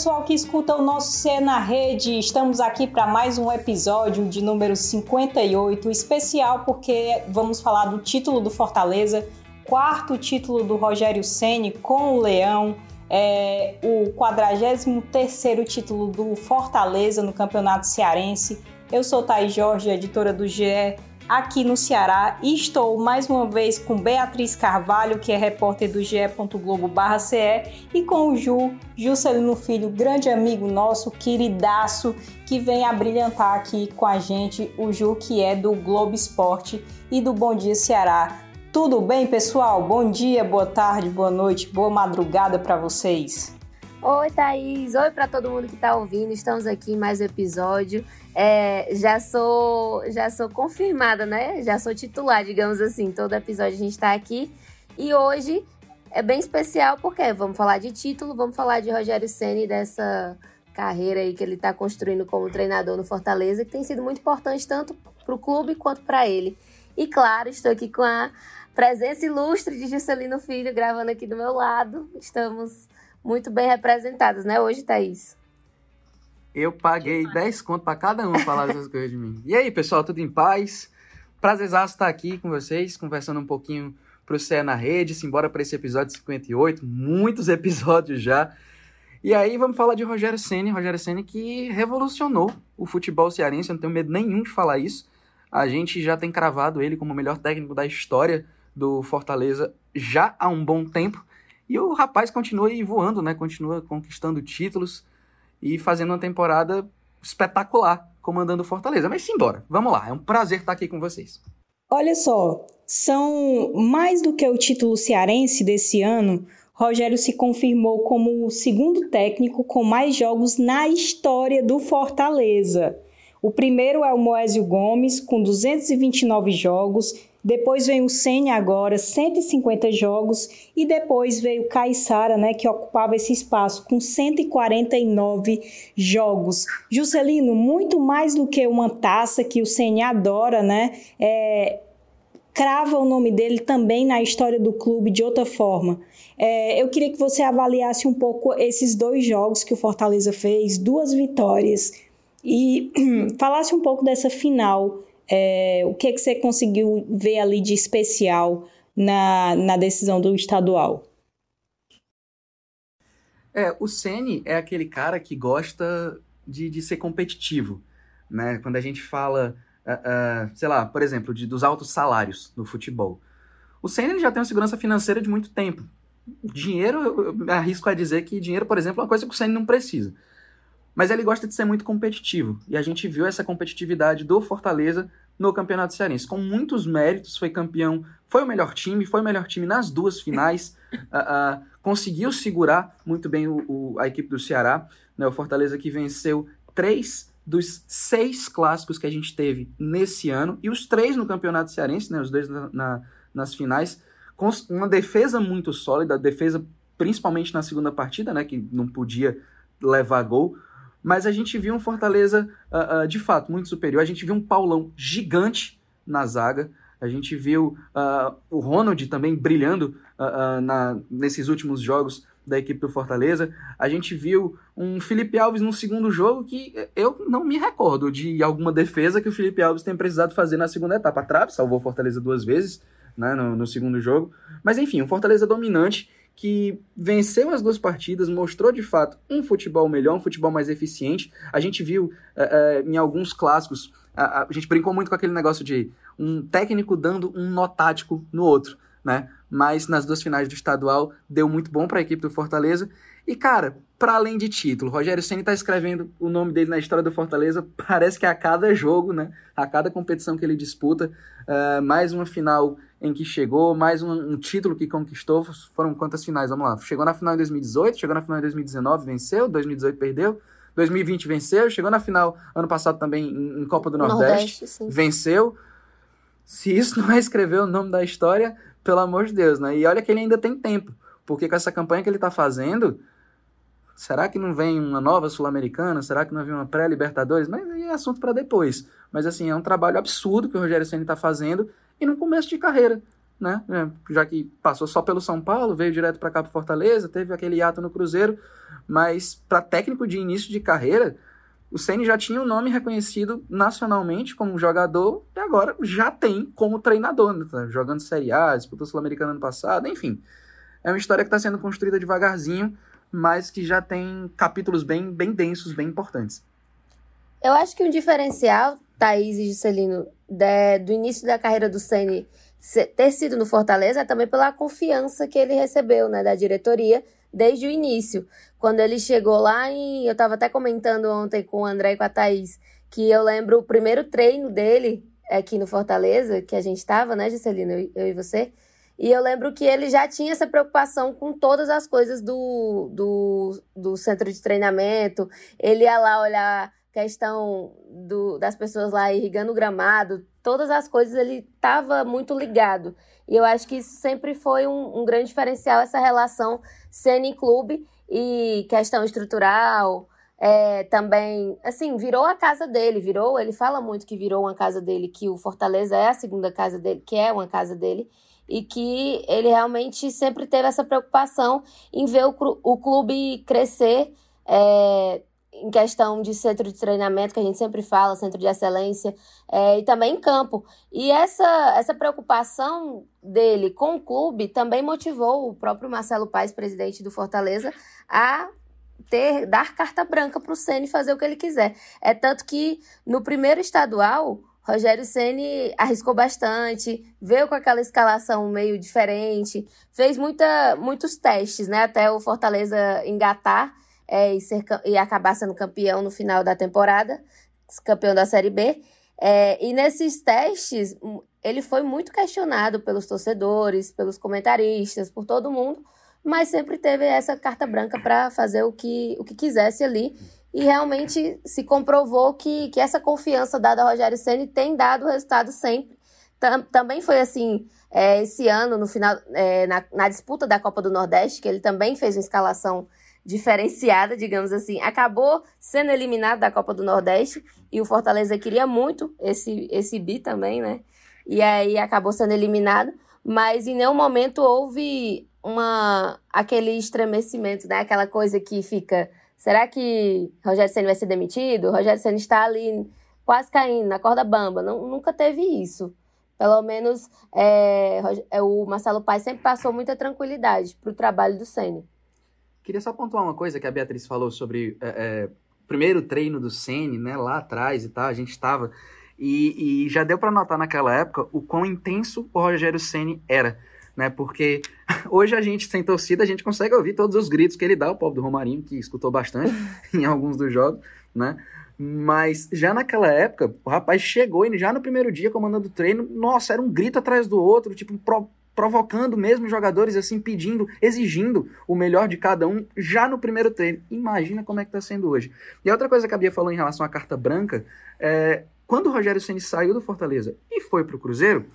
pessoal que escuta o nosso C na Rede. Estamos aqui para mais um episódio de número 58, especial porque vamos falar do título do Fortaleza, quarto título do Rogério Ceni com o Leão, é, o 43º título do Fortaleza no Campeonato Cearense. Eu sou Thaís Jorge, editora do GE aqui no Ceará e estou mais uma vez com Beatriz Carvalho, que é repórter do ge.globo.ce e com o Ju, Juscelino Filho, grande amigo nosso, queridaço, que vem a brilhantar aqui com a gente, o Ju, que é do Globo Esporte e do Bom Dia Ceará. Tudo bem, pessoal? Bom dia, boa tarde, boa noite, boa madrugada para vocês. Oi, Thaís. Oi para todo mundo que está ouvindo. Estamos aqui em mais um episódio. É, já sou já sou confirmada, né? Já sou titular, digamos assim. Todo episódio a gente está aqui. E hoje é bem especial porque vamos falar de título, vamos falar de Rogério Ceni dessa carreira aí que ele está construindo como treinador no Fortaleza, que tem sido muito importante tanto para o clube quanto para ele. E claro, estou aqui com a presença ilustre de Juscelino Filho gravando aqui do meu lado. Estamos muito bem representadas, né, hoje, Thaís? Eu paguei 10 conto para cada um falar essas coisas de mim. E aí, pessoal, tudo em paz? Prazerzaço estar aqui com vocês, conversando um pouquinho pro Cé na Rede, simbora para esse episódio 58, muitos episódios já. E aí vamos falar de Rogério Ceni, Rogério Ceni que revolucionou o futebol cearense, eu não tenho medo nenhum de falar isso. A gente já tem cravado ele como o melhor técnico da história do Fortaleza já há um bom tempo. E o rapaz continua aí voando, né? Continua conquistando títulos e fazendo uma temporada espetacular comandando Fortaleza. Mas simbora, vamos lá. É um prazer estar aqui com vocês. Olha só, são mais do que o título cearense desse ano. Rogério se confirmou como o segundo técnico com mais jogos na história do Fortaleza. O primeiro é o Moésio Gomes, com 229 jogos, depois vem o Senna agora, 150 jogos, e depois veio o Caissara, né, que ocupava esse espaço com 149 jogos. Juscelino, muito mais do que uma taça que o Senna adora, né? É, crava o nome dele também na história do clube de outra forma. É, eu queria que você avaliasse um pouco esses dois jogos que o Fortaleza fez, duas vitórias, e falasse um pouco dessa final é, o que, é que você conseguiu ver ali de especial na, na decisão do estadual? É, o Ceni é aquele cara que gosta de, de ser competitivo, né? Quando a gente fala, uh, uh, sei lá, por exemplo, de, dos altos salários no futebol. O Ceni já tem uma segurança financeira de muito tempo. Dinheiro, eu arrisco a dizer que dinheiro, por exemplo, é uma coisa que o Ceni não precisa. Mas ele gosta de ser muito competitivo. E a gente viu essa competitividade do Fortaleza no Campeonato Cearense. Com muitos méritos, foi campeão, foi o melhor time, foi o melhor time nas duas finais. uh, uh, conseguiu segurar muito bem o, o, a equipe do Ceará. Né, o Fortaleza que venceu três dos seis clássicos que a gente teve nesse ano. E os três no Campeonato Cearense, né, os dois na, na, nas finais. Com uma defesa muito sólida, defesa principalmente na segunda partida, né, que não podia levar gol mas a gente viu um Fortaleza uh, uh, de fato muito superior. A gente viu um Paulão gigante na zaga. A gente viu uh, o Ronald também brilhando na, nesses últimos jogos da equipe do Fortaleza. A gente viu um Felipe Alves no segundo jogo que eu não me recordo de alguma defesa que o Felipe Alves tenha precisado fazer na segunda etapa. A trave salvou o Fortaleza duas vezes né, no, no segundo jogo. Mas enfim, um Fortaleza dominante que venceu as duas partidas, mostrou de fato um futebol melhor, um futebol mais eficiente. A gente viu uh, uh, em alguns clássicos, a, a, gente brincou muito com aquele negócio de um técnico dando um nó tático no outro, né? Mas nas duas finais do estadual deu muito bom para a equipe do Fortaleza. E cara, para além de título, Rogério Ceni está escrevendo o nome dele na história do Fortaleza. Parece que a cada jogo, né? A cada competição que ele disputa, uh, mais uma final em que chegou, mais um, um, título que conquistou. Foram quantas finais? Vamos lá. Chegou na final em 2018, chegou na final em 2019, venceu, 2018 perdeu, 2020 venceu, chegou na final ano passado também em, em Copa do Nordeste, Nordeste venceu. Se isso não é escrever o nome da história, pelo amor de Deus, né? E olha que ele ainda tem tempo, porque com essa campanha que ele está fazendo, será que não vem uma nova Sul-Americana? Será que não vem uma pré-Libertadores? Mas é assunto para depois. Mas assim, é um trabalho absurdo que o Rogério Ceni está fazendo e no começo de carreira. né? É, já que passou só pelo São Paulo, veio direto para cá para Fortaleza, teve aquele ato no Cruzeiro, mas para técnico de início de carreira, o Ceni já tinha um nome reconhecido nacionalmente como jogador e agora já tem como treinador, né? tá jogando Série A, disputou Sul-Americana ano passado, enfim. É uma história que está sendo construída devagarzinho, mas que já tem capítulos bem, bem densos, bem importantes. Eu acho que um diferencial, Thaís e Juscelino, de, do início da carreira do Ceni ter sido no Fortaleza é também pela confiança que ele recebeu né, da diretoria desde o início. Quando ele chegou lá em. Eu estava até comentando ontem com o André e com a Thaís, que eu lembro o primeiro treino dele aqui no Fortaleza, que a gente estava, né, Juscelino, eu, eu e você. E eu lembro que ele já tinha essa preocupação com todas as coisas do, do, do centro de treinamento. Ele ia lá olhar questão do, das pessoas lá irrigando o gramado, todas as coisas ele estava muito ligado. E eu acho que isso sempre foi um, um grande diferencial, essa relação cena-clube e questão estrutural, é, também, assim, virou a casa dele, virou, ele fala muito que virou uma casa dele, que o Fortaleza é a segunda casa dele, que é uma casa dele, e que ele realmente sempre teve essa preocupação em ver o, clube crescer é, em questão de centro de treinamento, que a gente sempre fala, centro de excelência, é, e também em campo. E essa, essa preocupação dele com o clube também motivou o próprio Marcelo Paes, presidente do Fortaleza, a ter dar carta branca para o Ceni fazer o que ele quiser. É tanto que no primeiro estadual Rogério Ceni arriscou bastante, veio com aquela escalação meio diferente, fez muita, muitos testes, né? Até o Fortaleza engatar é, e, ser, e acabar sendo campeão no final da temporada, campeão da Série B. É, e nesses testes, hum, ele foi muito questionado pelos torcedores, pelos comentaristas, por todo mundo, mas sempre teve essa carta branca para fazer o que, o que quisesse ali e realmente se comprovou que, que essa confiança dada ao Rogério Ceni tem dado resultado sempre. Tam, também foi assim é, esse ano, no final, é, na, na, disputa da Copa do Nordeste, que ele também fez uma escalação diferenciada, digamos assim. Acabou sendo eliminado da Copa do Nordeste e o Fortaleza queria muito esse, esse bi também, né? E aí acabou sendo eliminado, mas em nenhum momento houve uma aquele estremecimento, né? Aquela coisa que fica Será que Rogério Senna vai ser demitido? Rogério Senna está ali quase caindo na corda bamba. Não, nunca teve isso. Pelo menos é, é o Marcelo Paes sempre passou muita tranquilidade para o trabalho do Senna. Queria só pontuar uma coisa que a Beatriz falou sobre é, é, primeiro treino do Senna, né, lá atrás e tal, a gente estava... E, e já deu para notar naquela época o quão intenso o Rogério Ceni era né? Porque hoje a gente, sem torcida, a gente consegue ouvir todos os gritos que ele dá, o pobre do Romarinho, que escutou bastante em alguns dos jogos, né? Mas já naquela época, o rapaz chegou e já no primeiro dia comandando o treino, nossa, era um grito atrás do outro, tipo, pro, provocando mesmo os jogadores, assim, pedindo, exigindo o melhor de cada um já no primeiro treino. Imagina como é que tá sendo hoje. E a outra coisa que a Bia falou em relação à carta branca, é, quando o Rogério Ceni saiu do Fortaleza e foi pro Cruzeiro,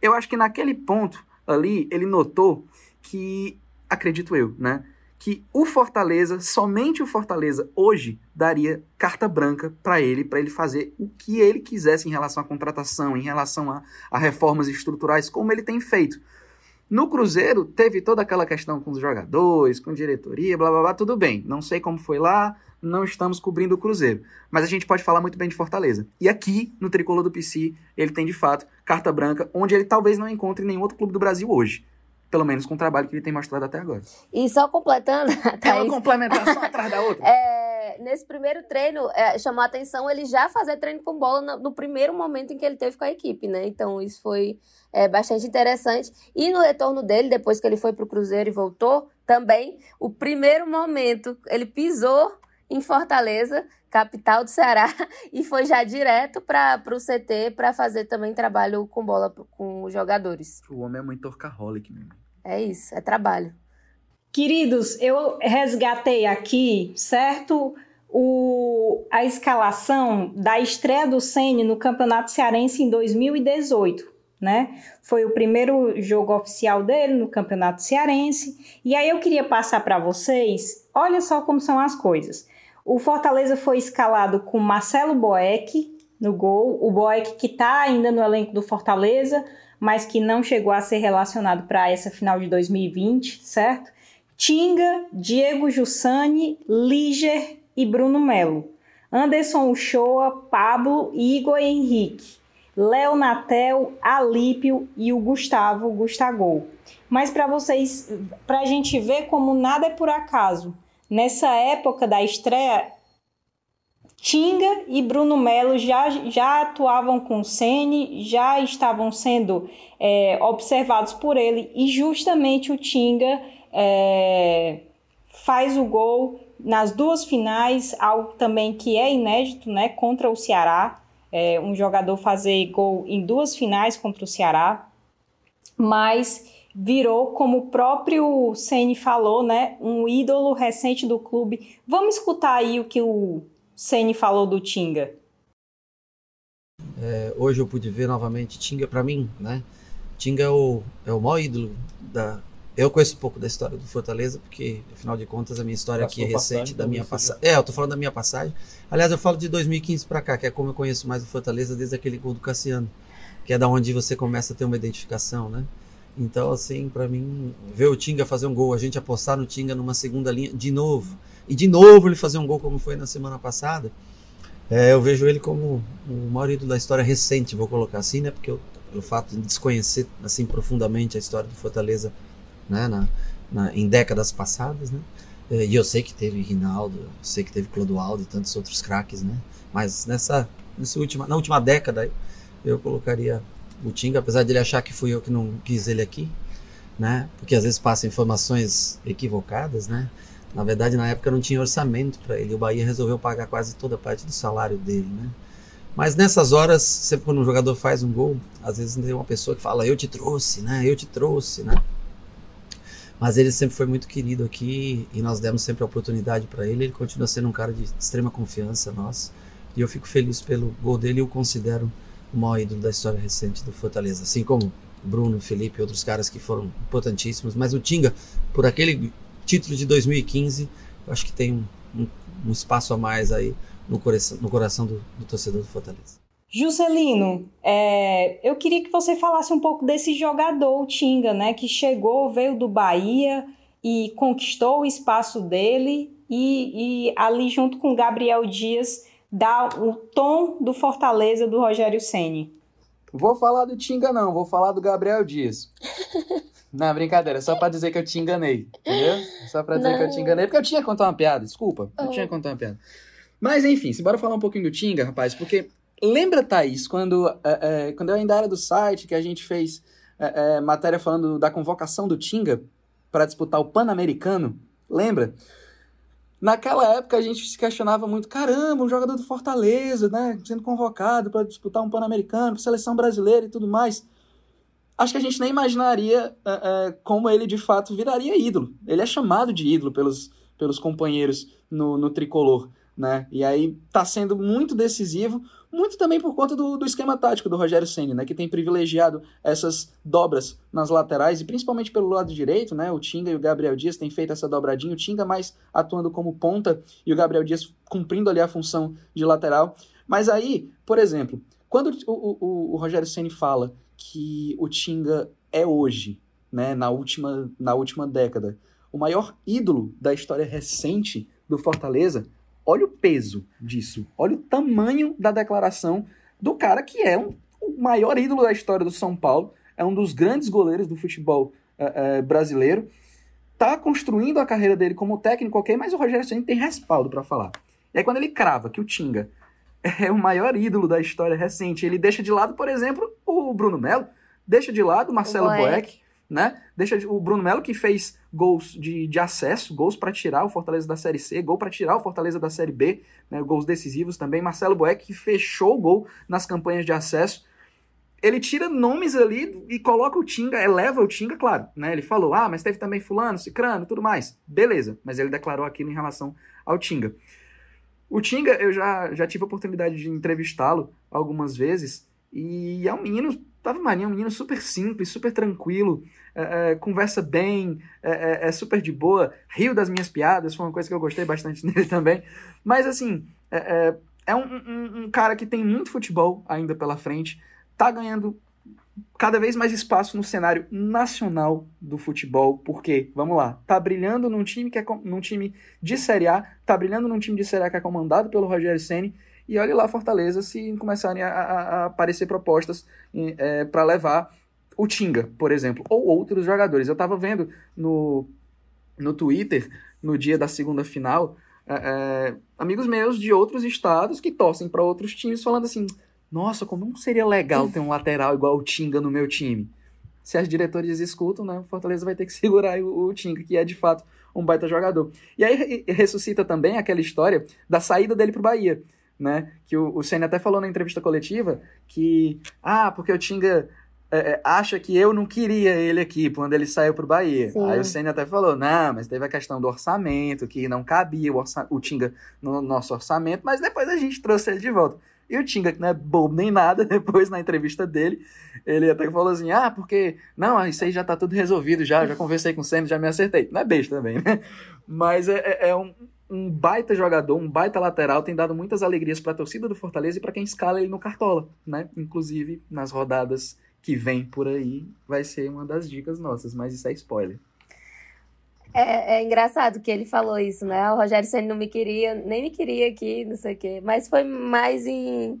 eu acho que naquele ponto ali, ele notou que, acredito eu, né? Que o Fortaleza, somente o Fortaleza, hoje, daria carta branca para ele, para ele fazer o que ele quisesse em relação à contratação, em relação a, a reformas estruturais, como ele tem feito. No Cruzeiro, teve toda aquela questão com os jogadores, com diretoria, blá blá blá, tudo bem. Não sei como foi lá, não estamos cobrindo o Cruzeiro. Mas a gente pode falar muito bem de Fortaleza. E aqui, no Tricolor do PC, ele tem de fato carta branca, onde ele talvez não encontre nenhum outro clube do Brasil hoje. Pelo menos com o trabalho que ele tem mostrado até agora. E só completando. É uma complementação atrás da outra. É, nesse primeiro treino, é, chamou a atenção ele já fazer treino com bola no, no, primeiro momento em que ele teve com a equipe, né? Então isso foi é, bastante interessante. E no retorno dele, depois que ele foi para o Cruzeiro e voltou, também, o primeiro momento, ele pisou em Fortaleza, capital do Ceará, e foi já direto para o CT para fazer também trabalho com bola com os jogadores. O homem é muito orcaholic mesmo. É isso, é trabalho. Queridos, eu resgatei aqui, certo? O, a escalação da estreia do Ceni no Campeonato Cearense em 2018, né? Foi o primeiro jogo oficial dele no Campeonato Cearense. E aí eu queria passar para vocês, olha só como são as coisas. O Fortaleza foi escalado com Marcelo Boeck no gol. O Boeck que está ainda no elenco do Fortaleza, mas que não chegou a ser relacionado para essa final de 2020, certo? Tinga, Diego Jussani, Liger e Bruno Melo. Anderson Uchoa, Pablo, Igor Henrique. Léo Natel, Alípio e o Gustavo Gustagol. Mas para vocês, para a gente ver como nada é por acaso, nessa época da estreia, Tinga e Bruno Melo já, já atuavam com Sene, já estavam sendo é, observados por ele e justamente o Tinga é, faz o gol nas duas finais, algo também que é inédito, né, contra o Ceará. É, um jogador fazer gol em duas finais contra o Ceará, mas virou, como o próprio Ceni falou, né, um ídolo recente do clube. Vamos escutar aí o que o Ceni falou do Tinga. É, hoje eu pude ver novamente Tinga para mim, né? Tinga é o, é o maior ídolo da, eu conheço um pouco da história do Fortaleza, porque, afinal de contas, a minha história aqui é recente, da minha passagem. É, eu tô falando da minha passagem. Aliás, eu falo de 2015 para cá, que é como eu conheço mais o Fortaleza desde aquele gol do Cassiano, que é da onde você começa a ter uma identificação, né? Então, assim, para mim, ver o Tinga fazer um gol, a gente apostar no Tinga numa segunda linha, de novo, e de novo ele fazer um gol como foi na semana passada, é, eu vejo ele como o maior ídolo da história recente, vou colocar assim, né? Porque eu, pelo fato de desconhecer, assim, profundamente a história do Fortaleza né, na, na, em décadas passadas, né? Eh, e eu sei que teve Rinaldo, eu sei que teve Clodoaldo e tantos outros craques, né? Mas nessa, nessa última, na última década eu colocaria o Tinga, apesar de ele achar que fui eu que não quis ele aqui, né? Porque às vezes passam informações equivocadas, né? Na verdade, na época não tinha orçamento para ele. O Bahia resolveu pagar quase toda a parte do salário dele, né? Mas nessas horas, sempre quando um jogador faz um gol, às vezes tem uma pessoa que fala: "Eu te trouxe, né? Eu te trouxe", né? Mas ele sempre foi muito querido aqui e nós demos sempre a oportunidade para ele. Ele continua sendo um cara de extrema confiança nós. E eu fico feliz pelo gol dele e o considero o maior ídolo da história recente do Fortaleza. Assim como Bruno, Felipe e outros caras que foram importantíssimos. Mas o Tinga, por aquele título de 2015, eu acho que tem um, um, um espaço a mais aí no coração, no coração do, do torcedor do Fortaleza. Juscelino, é, eu queria que você falasse um pouco desse jogador, o Tinga, né, que chegou, veio do Bahia e conquistou o espaço dele e, e ali junto com Gabriel Dias dá o tom do Fortaleza do Rogério Ceni. Vou falar do Tinga não, vou falar do Gabriel Dias. Não, brincadeira, só pra dizer que eu te enganei, entendeu? Só pra dizer não. que eu te enganei, porque eu tinha que contar uma piada, desculpa, eu oh. tinha que contar uma piada. Mas enfim, se bora falar um pouquinho do Tinga, rapaz, porque Lembra, Thaís, quando, é, é, quando eu ainda era do site, que a gente fez é matéria falando da convocação do Tinga para disputar o Pan-Americano? Lembra? Naquela época a gente se questionava muito, caramba, um jogador do Fortaleza, né, sendo convocado para disputar um Pan-Americano, seleção brasileira e tudo mais. Acho que a gente nem imaginaria é, é, como ele de fato viraria ídolo. Ele é chamado de ídolo pelos, pelos companheiros no, no tricolor, né? E aí tá sendo muito decisivo muito também por conta do, do esquema tático do Rogério Senna, né, que tem privilegiado essas dobras nas laterais e principalmente pelo lado direito, né, o Tinga e o Gabriel Dias têm feito essa dobradinha, o Tinga mais atuando como ponta e o Gabriel Dias cumprindo ali a função de lateral. Mas aí, por exemplo, quando o, o, o Rogério Senna fala que o Tinga é hoje, né, na última, na última década, o maior ídolo da história recente do Fortaleza, Olha o peso disso. Olha o tamanho da declaração do cara que é um, o maior ídolo da história do São Paulo, é um dos grandes goleiros do futebol é, é, brasileiro. Tá construindo a carreira dele como técnico, ok, mas o Rogério Ceni tem respaldo para falar. E aí quando ele crava que o Tinga é o maior ídolo da história recente, ele deixa de lado, por exemplo, o Bruno Melo, deixa de lado o Marcelo Boeck, né? Deixa o Bruno Melo que fez gols de, de acesso, gols para tirar o Fortaleza da Série C, gol para tirar o Fortaleza da Série B, né? gols decisivos também. Marcelo Boeck que fechou o gol nas campanhas de acesso. Ele tira nomes ali e coloca o Tinga, eleva o Tinga, claro, né? Ele falou: "Ah, mas teve também fulano, cicrano, tudo mais". Beleza, mas ele declarou aquilo em relação ao Tinga. O Tinga, eu já, já tive a oportunidade de entrevistá-lo algumas vezes, e é um menino Tava Marinho é um menino super simples, super tranquilo, é, é, conversa bem, é, é, é, super de boa, rio das minhas piadas, foi uma coisa que eu gostei bastante nele também. Mas assim, é, é um, um, um cara que tem muito futebol ainda pela frente, tá ganhando cada vez mais espaço no cenário nacional do futebol, porque, vamos lá, tá brilhando num time que é num time de Série A, tá brilhando num time de Série A que é comandado pelo Rogério Ceni e olhe lá Fortaleza se começarem a, a, a aparecer propostas é, para levar o Tinga, por exemplo, ou outros jogadores. Eu tava vendo no, no Twitter, no dia da segunda final, é, é, amigos meus de outros estados que torcem para outros times falando assim: nossa, como não seria legal ter um lateral igual o Tinga no meu time? Se as diretorias escutam, né, o Fortaleza vai ter que segurar o, o Tinga, que é de fato um baita jogador. E aí ressuscita também aquela história da saída dele pro Bahia, né? Que o, o Senna até falou na entrevista coletiva que, ah, porque o Tinga é, é, acha que eu não queria ele aqui quando ele saiu pro Bahia. Sim. Aí o Senna até falou, não, mas teve a questão do orçamento, que não cabia o, o Tinga no nosso orçamento, mas depois a gente trouxe ele de volta. E o Tinga, que não é bobo nem nada, depois na entrevista dele, ele até falou assim: ah, porque. Não, isso aí já tá tudo resolvido, já, já conversei com o Senna, já me acertei. Não é besta também, né? Mas é, é, é um, um baita jogador, um baita lateral, tem dado muitas alegrias para a torcida do Fortaleza e para quem escala ele no Cartola, né? Inclusive nas rodadas que vem por aí, vai ser uma das dicas nossas, mas isso é spoiler. É, é, engraçado que ele falou isso, né? O Rogério Senna não me queria, nem me queria aqui, não sei o quê. Mas foi mais em,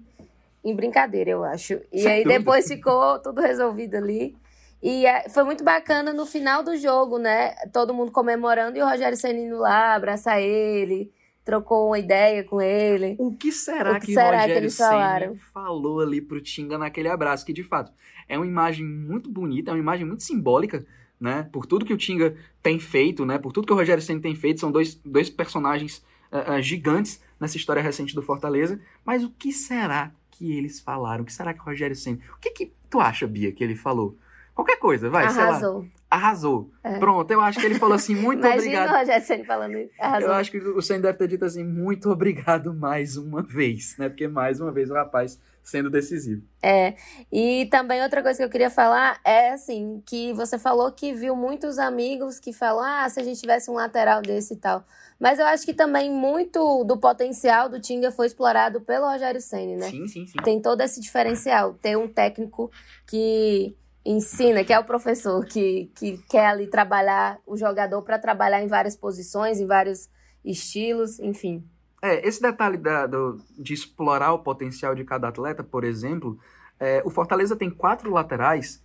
em brincadeira, eu acho. E Sem aí dúvida. depois ficou tudo resolvido ali. E é, foi muito bacana no final do jogo, né? Todo mundo comemorando e o Rogério Senna indo lá, abraçar ele, trocou uma ideia com ele. O que será o que, que será Rogério que eles falaram? falou ali pro Tinga naquele abraço? Que de fato é uma imagem muito bonita, é uma imagem muito simbólica né? Por tudo que o Tinga tem feito, né? Por tudo que o Rogério Ceni tem feito, são dois, dois personagens uh, uh, gigantes nessa história recente do Fortaleza. Mas o que será que eles falaram? O que será que o Rogério Ceni? O que, que tu acha, Bia, que ele falou? Qualquer coisa, vai, Arrasou. sei lá. Arrasou. É. Pronto, eu acho que ele falou assim, muito Imagina obrigado. Imagina o Rogério Ceni falando isso. Arrasou. Eu acho que o Ceni deve ter dito assim, muito obrigado mais uma vez, né? Porque mais uma vez o rapaz sendo decisivo. É. E também outra coisa que eu queria falar é assim, que você falou que viu muitos amigos que falam: "Ah, se a gente tivesse um lateral desse e tal". Mas eu acho que também muito do potencial do Tinga foi explorado pelo Rogério Ceni, né? Sim, sim, sim. Tem todo esse diferencial, ter um técnico que ensina, que é o professor que, que quer ali trabalhar o jogador para trabalhar em várias posições, em vários estilos, enfim. É, esse detalhe da, do, de explorar o potencial de cada atleta, por exemplo, é, o Fortaleza tem quatro laterais,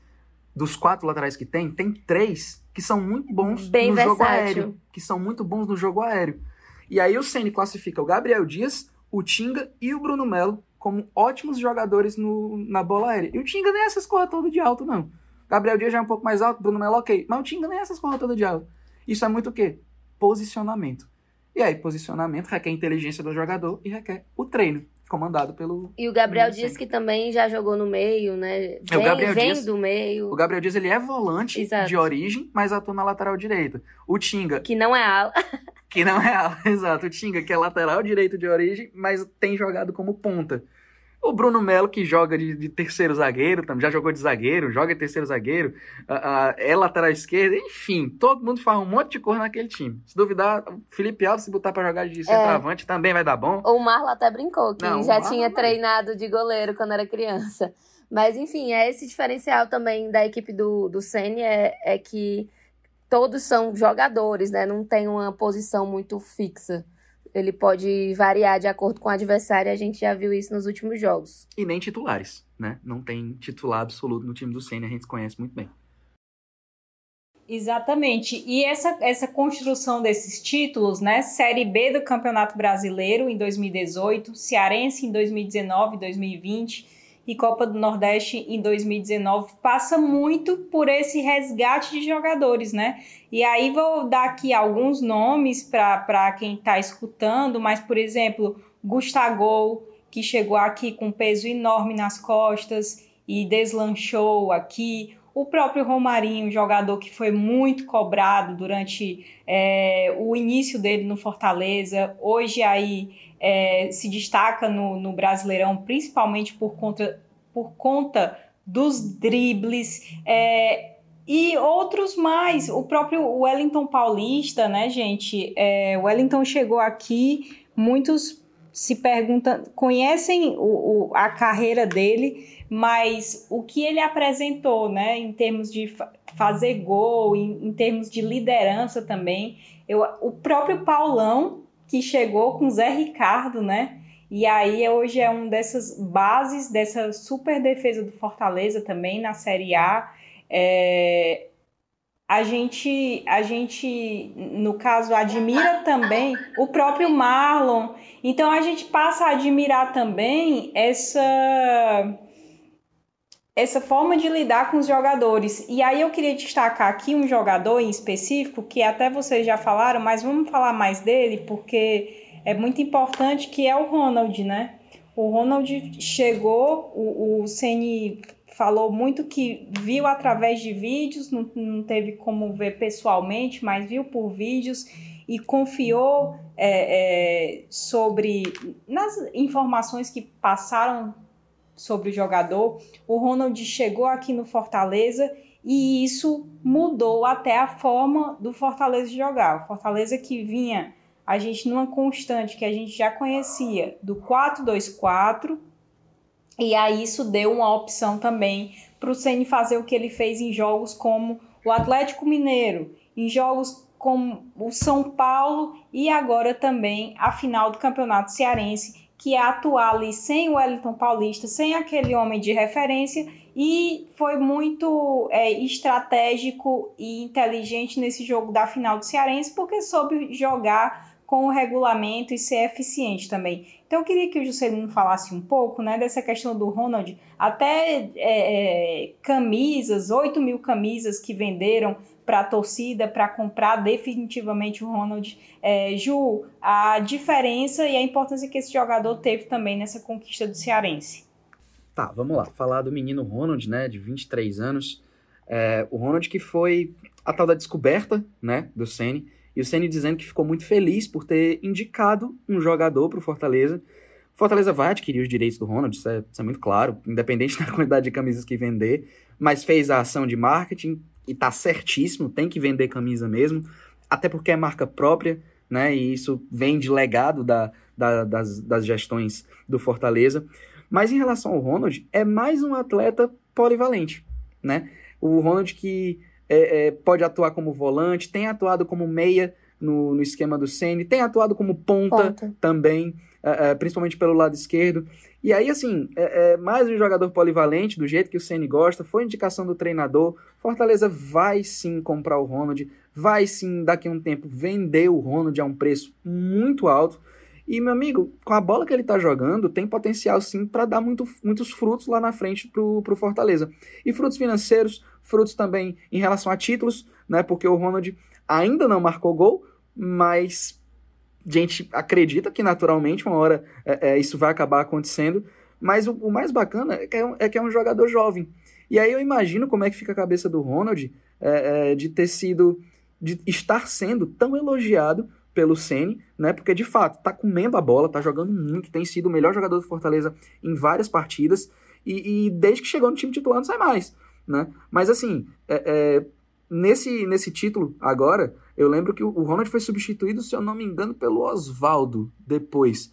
dos quatro laterais que tem, tem três que são muito bons Bem no versátil. jogo aéreo. Que são muito bons no jogo aéreo. E aí o Ceni classifica o Gabriel Dias, o Tinga e o Bruno Melo como ótimos jogadores no, na bola aérea. E o Tinga nem essas corras todas de alto, não. Gabriel Dias já é um pouco mais alto, Bruno Melo ok. Mas o Tinga nem essas corras todas de alto. Isso é muito o quê? Posicionamento. E aí, posicionamento requer inteligência do jogador e requer o treino, comandado pelo. E o Gabriel Dias, que também já jogou no meio, né? Vem, é, o Gabriel vem Dias, do meio. O Gabriel Dias, ele é volante Exato. de origem, mas atua na lateral direita. O Tinga. Que não é ala. que não é ala, exato. O Tinga, que é lateral direito de origem, mas tem jogado como ponta. O Bruno Melo, que joga de, de, terceiro zagueiro, já jogou de zagueiro, joga de terceiro zagueiro, uh, uh, é lateral esquerda, enfim, todo mundo faz um monte de cor naquele time. Se duvidar, Felipe Alves, se botar pra jogar de centroavante, é. também vai dar bom. O Marlon até brincou, que não, já tinha treinado de goleiro quando era criança. Mas, enfim, é esse diferencial também da equipe do, do Senna, é, é que todos são jogadores, né? Não tem uma posição muito fixa ele pode variar de acordo com o adversário, a gente já viu isso nos últimos jogos. E nem titulares, né? Não tem titular absoluto no time do Senna, a gente conhece muito bem. Exatamente. E essa, essa construção desses títulos, né? Série B do Campeonato Brasileiro em 2018, Cearense em 2019 e 2020 e Copa do Nordeste em 2019 passa muito por esse resgate de jogadores, né? E aí vou dar aqui alguns nomes para quem está escutando, mas, por exemplo, Gustavo, que chegou aqui com peso enorme nas costas e deslanchou aqui. O próprio Romarinho, jogador que foi muito cobrado durante é, o início dele no Fortaleza, hoje aí é, se destaca no, no Brasileirão, principalmente por conta, por conta dos dribles. É, e outros mais, o próprio Wellington Paulista, né, gente? É, o Wellington chegou aqui, muitos se perguntam, conhecem o, o, a carreira dele, mas o que ele apresentou, né, em termos de fazer gol, em, em termos de liderança também. Eu, o próprio Paulão, que chegou com Zé Ricardo, né? E aí hoje é um dessas bases dessa super defesa do Fortaleza também na Série A. É, a gente, a gente, no caso, admira também o próprio Marlon. Então a gente passa a admirar também essa essa forma de lidar com os jogadores. E aí eu queria destacar aqui um jogador em específico, que até vocês já falaram, mas vamos falar mais dele, porque é muito importante, que é o Ronald, né? O Ronald chegou, o, o falou muito que viu através de vídeos, não, não teve como ver pessoalmente, mas viu por vídeos e confiou é, é, sobre nas informações que passaram sobre o jogador. O Ronald chegou aqui no Fortaleza e isso mudou até a forma do Fortaleza jogar. O Fortaleza que vinha a gente numa constante que a gente já conhecia do 4-2-4 e aí isso deu uma opção também para o Ceni fazer o que ele fez em jogos como o Atlético Mineiro, em jogos como o São Paulo e agora também a final do Campeonato Cearense, que é atuar ali sem o Wellington Paulista, sem aquele homem de referência, e foi muito é, estratégico e inteligente nesse jogo da final do Cearense, porque soube jogar com o regulamento e ser eficiente também. Então eu queria que o Juscelino falasse um pouco né, dessa questão do Ronald, até é, é, camisas, 8 mil camisas que venderam para a torcida para comprar definitivamente o Ronald. É, Ju, a diferença e a importância que esse jogador teve também nessa conquista do Cearense. Tá, vamos lá. Falar do menino Ronald, né, de 23 anos. É, o Ronald que foi a tal da descoberta, né, do Ceni. E o Ceni dizendo que ficou muito feliz por ter indicado um jogador para o Fortaleza. Fortaleza vai adquirir os direitos do Ronald, isso é, isso é, muito claro, independente da quantidade de camisas que vender, mas fez a ação de marketing, e tá certíssimo, tem que vender camisa mesmo, até porque é marca própria, né? E isso vem de legado da, da, das, das gestões do Fortaleza. Mas em relação ao Ronald, é mais um atleta polivalente, né? O Ronald que é, é, pode atuar como volante, tem atuado como meia no, no esquema do Ceni, tem atuado como ponta, ponta. também, é, é principalmente pelo lado esquerdo. E aí, assim, é, é, mais um jogador polivalente, do jeito que o Ceni gosta, foi indicação do treinador. Fortaleza vai sim comprar o Ronald, vai sim, daqui a um tempo, vender o Ronald a um preço muito alto. E, meu amigo, com a bola que ele tá jogando, tem potencial sim para dar muito, muitos frutos lá na frente pro, pro Fortaleza. E frutos financeiros, frutos também em relação a títulos, né? Porque o Ronald ainda não marcou gol, mas gente acredita que naturalmente uma hora é, é, isso vai acabar acontecendo, mas o, o mais bacana é que é, um, é que é, um, jogador jovem. E aí eu imagino como é que fica a cabeça do Ronald é, é, de ter sido, de estar sendo tão elogiado pelo Ceni, né? Porque de fato tá comendo a bola, tá jogando muito, tem sido o melhor jogador do Fortaleza em várias partidas e, e desde que chegou no time titular não sai mais, né? Mas assim, é, é nesse, nesse título agora, eu lembro que o Ronald foi substituído, se eu não me engano, pelo Oswaldo depois.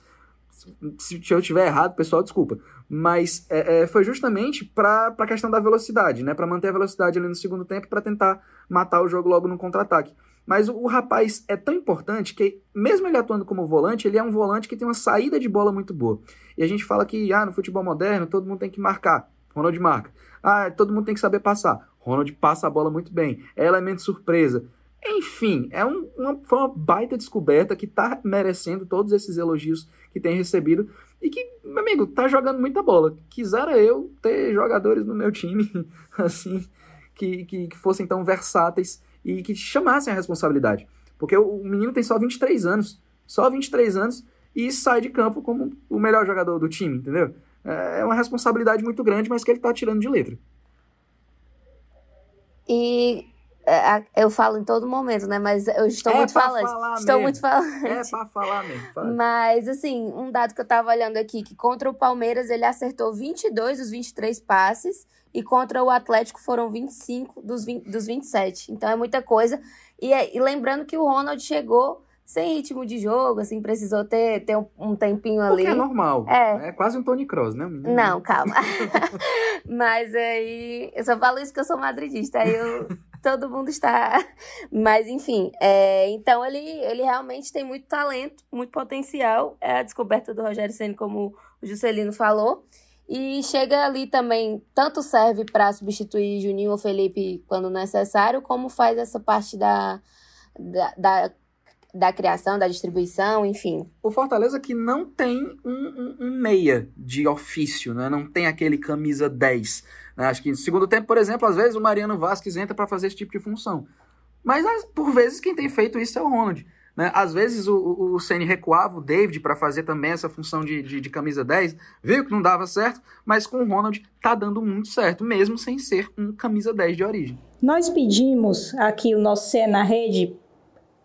Se eu tiver errado, pessoal, desculpa. Mas é, é, foi justamente para a questão da velocidade, né? Para manter a velocidade ali no segundo tempo para tentar matar o jogo logo no contra-ataque. Mas o, o, rapaz é tão importante que, mesmo ele atuando como volante, ele é um volante que tem uma saída de bola muito boa. E a gente fala que ah, no futebol moderno todo mundo tem que marcar. Ronald marca. Ah, todo mundo tem que saber passar. Ronald passa a bola muito bem. É elemento surpresa. Enfim, é um, uma, foi uma baita descoberta que está merecendo todos esses elogios que tem recebido e que, meu amigo, tá jogando muita bola. Quisera eu ter jogadores no meu time, assim, que, que, que fossem tão versáteis e que chamassem a responsabilidade. Porque o menino tem só 23 anos, só 23 anos, e sai de campo como o melhor jogador do time, entendeu? É uma responsabilidade muito grande, mas que ele tá tirando de letra. E é, eu falo em todo momento, né? Mas eu estou é muito falante. Estou mesmo. muito falante. É pra falar mesmo. Fala. Mas, assim, um dado que eu tava olhando aqui, que contra o Palmeiras ele acertou 22 dos 23 passes e contra o Atlético foram 25 dos, 20, dos 27. Então é muita coisa. E, e lembrando que o Ronald chegou sem ritmo de jogo, assim, precisou ter, ter um, tempinho ali. Porque é normal. É. é quase um Tony Cross, né? Não, calma. Mas aí, eu só falo isso que eu sou madridista, aí eu, todo mundo está... Mas, enfim, é, então ele, ele realmente tem muito talento, muito potencial. É a descoberta do Rogério Senna, como o Juscelino falou. E chega ali também, tanto serve para substituir Juninho ou Felipe quando necessário, como faz essa parte da, da, da da criação, da distribuição, enfim. O Fortaleza que não tem um, um, um meia de ofício, né? não tem aquele camisa 10. Né? Acho que no segundo tempo, por exemplo, às vezes o Mariano Vasquez entra para fazer esse tipo de função. Mas por vezes quem tem feito isso é o Ronald. Né? Às vezes o, o, o Ceni recuava o David para fazer também essa função de, de, de, camisa 10, viu que não dava certo, mas com o Ronald tá dando muito certo, mesmo sem ser um camisa 10 de origem. Nós pedimos aqui o nosso CE na rede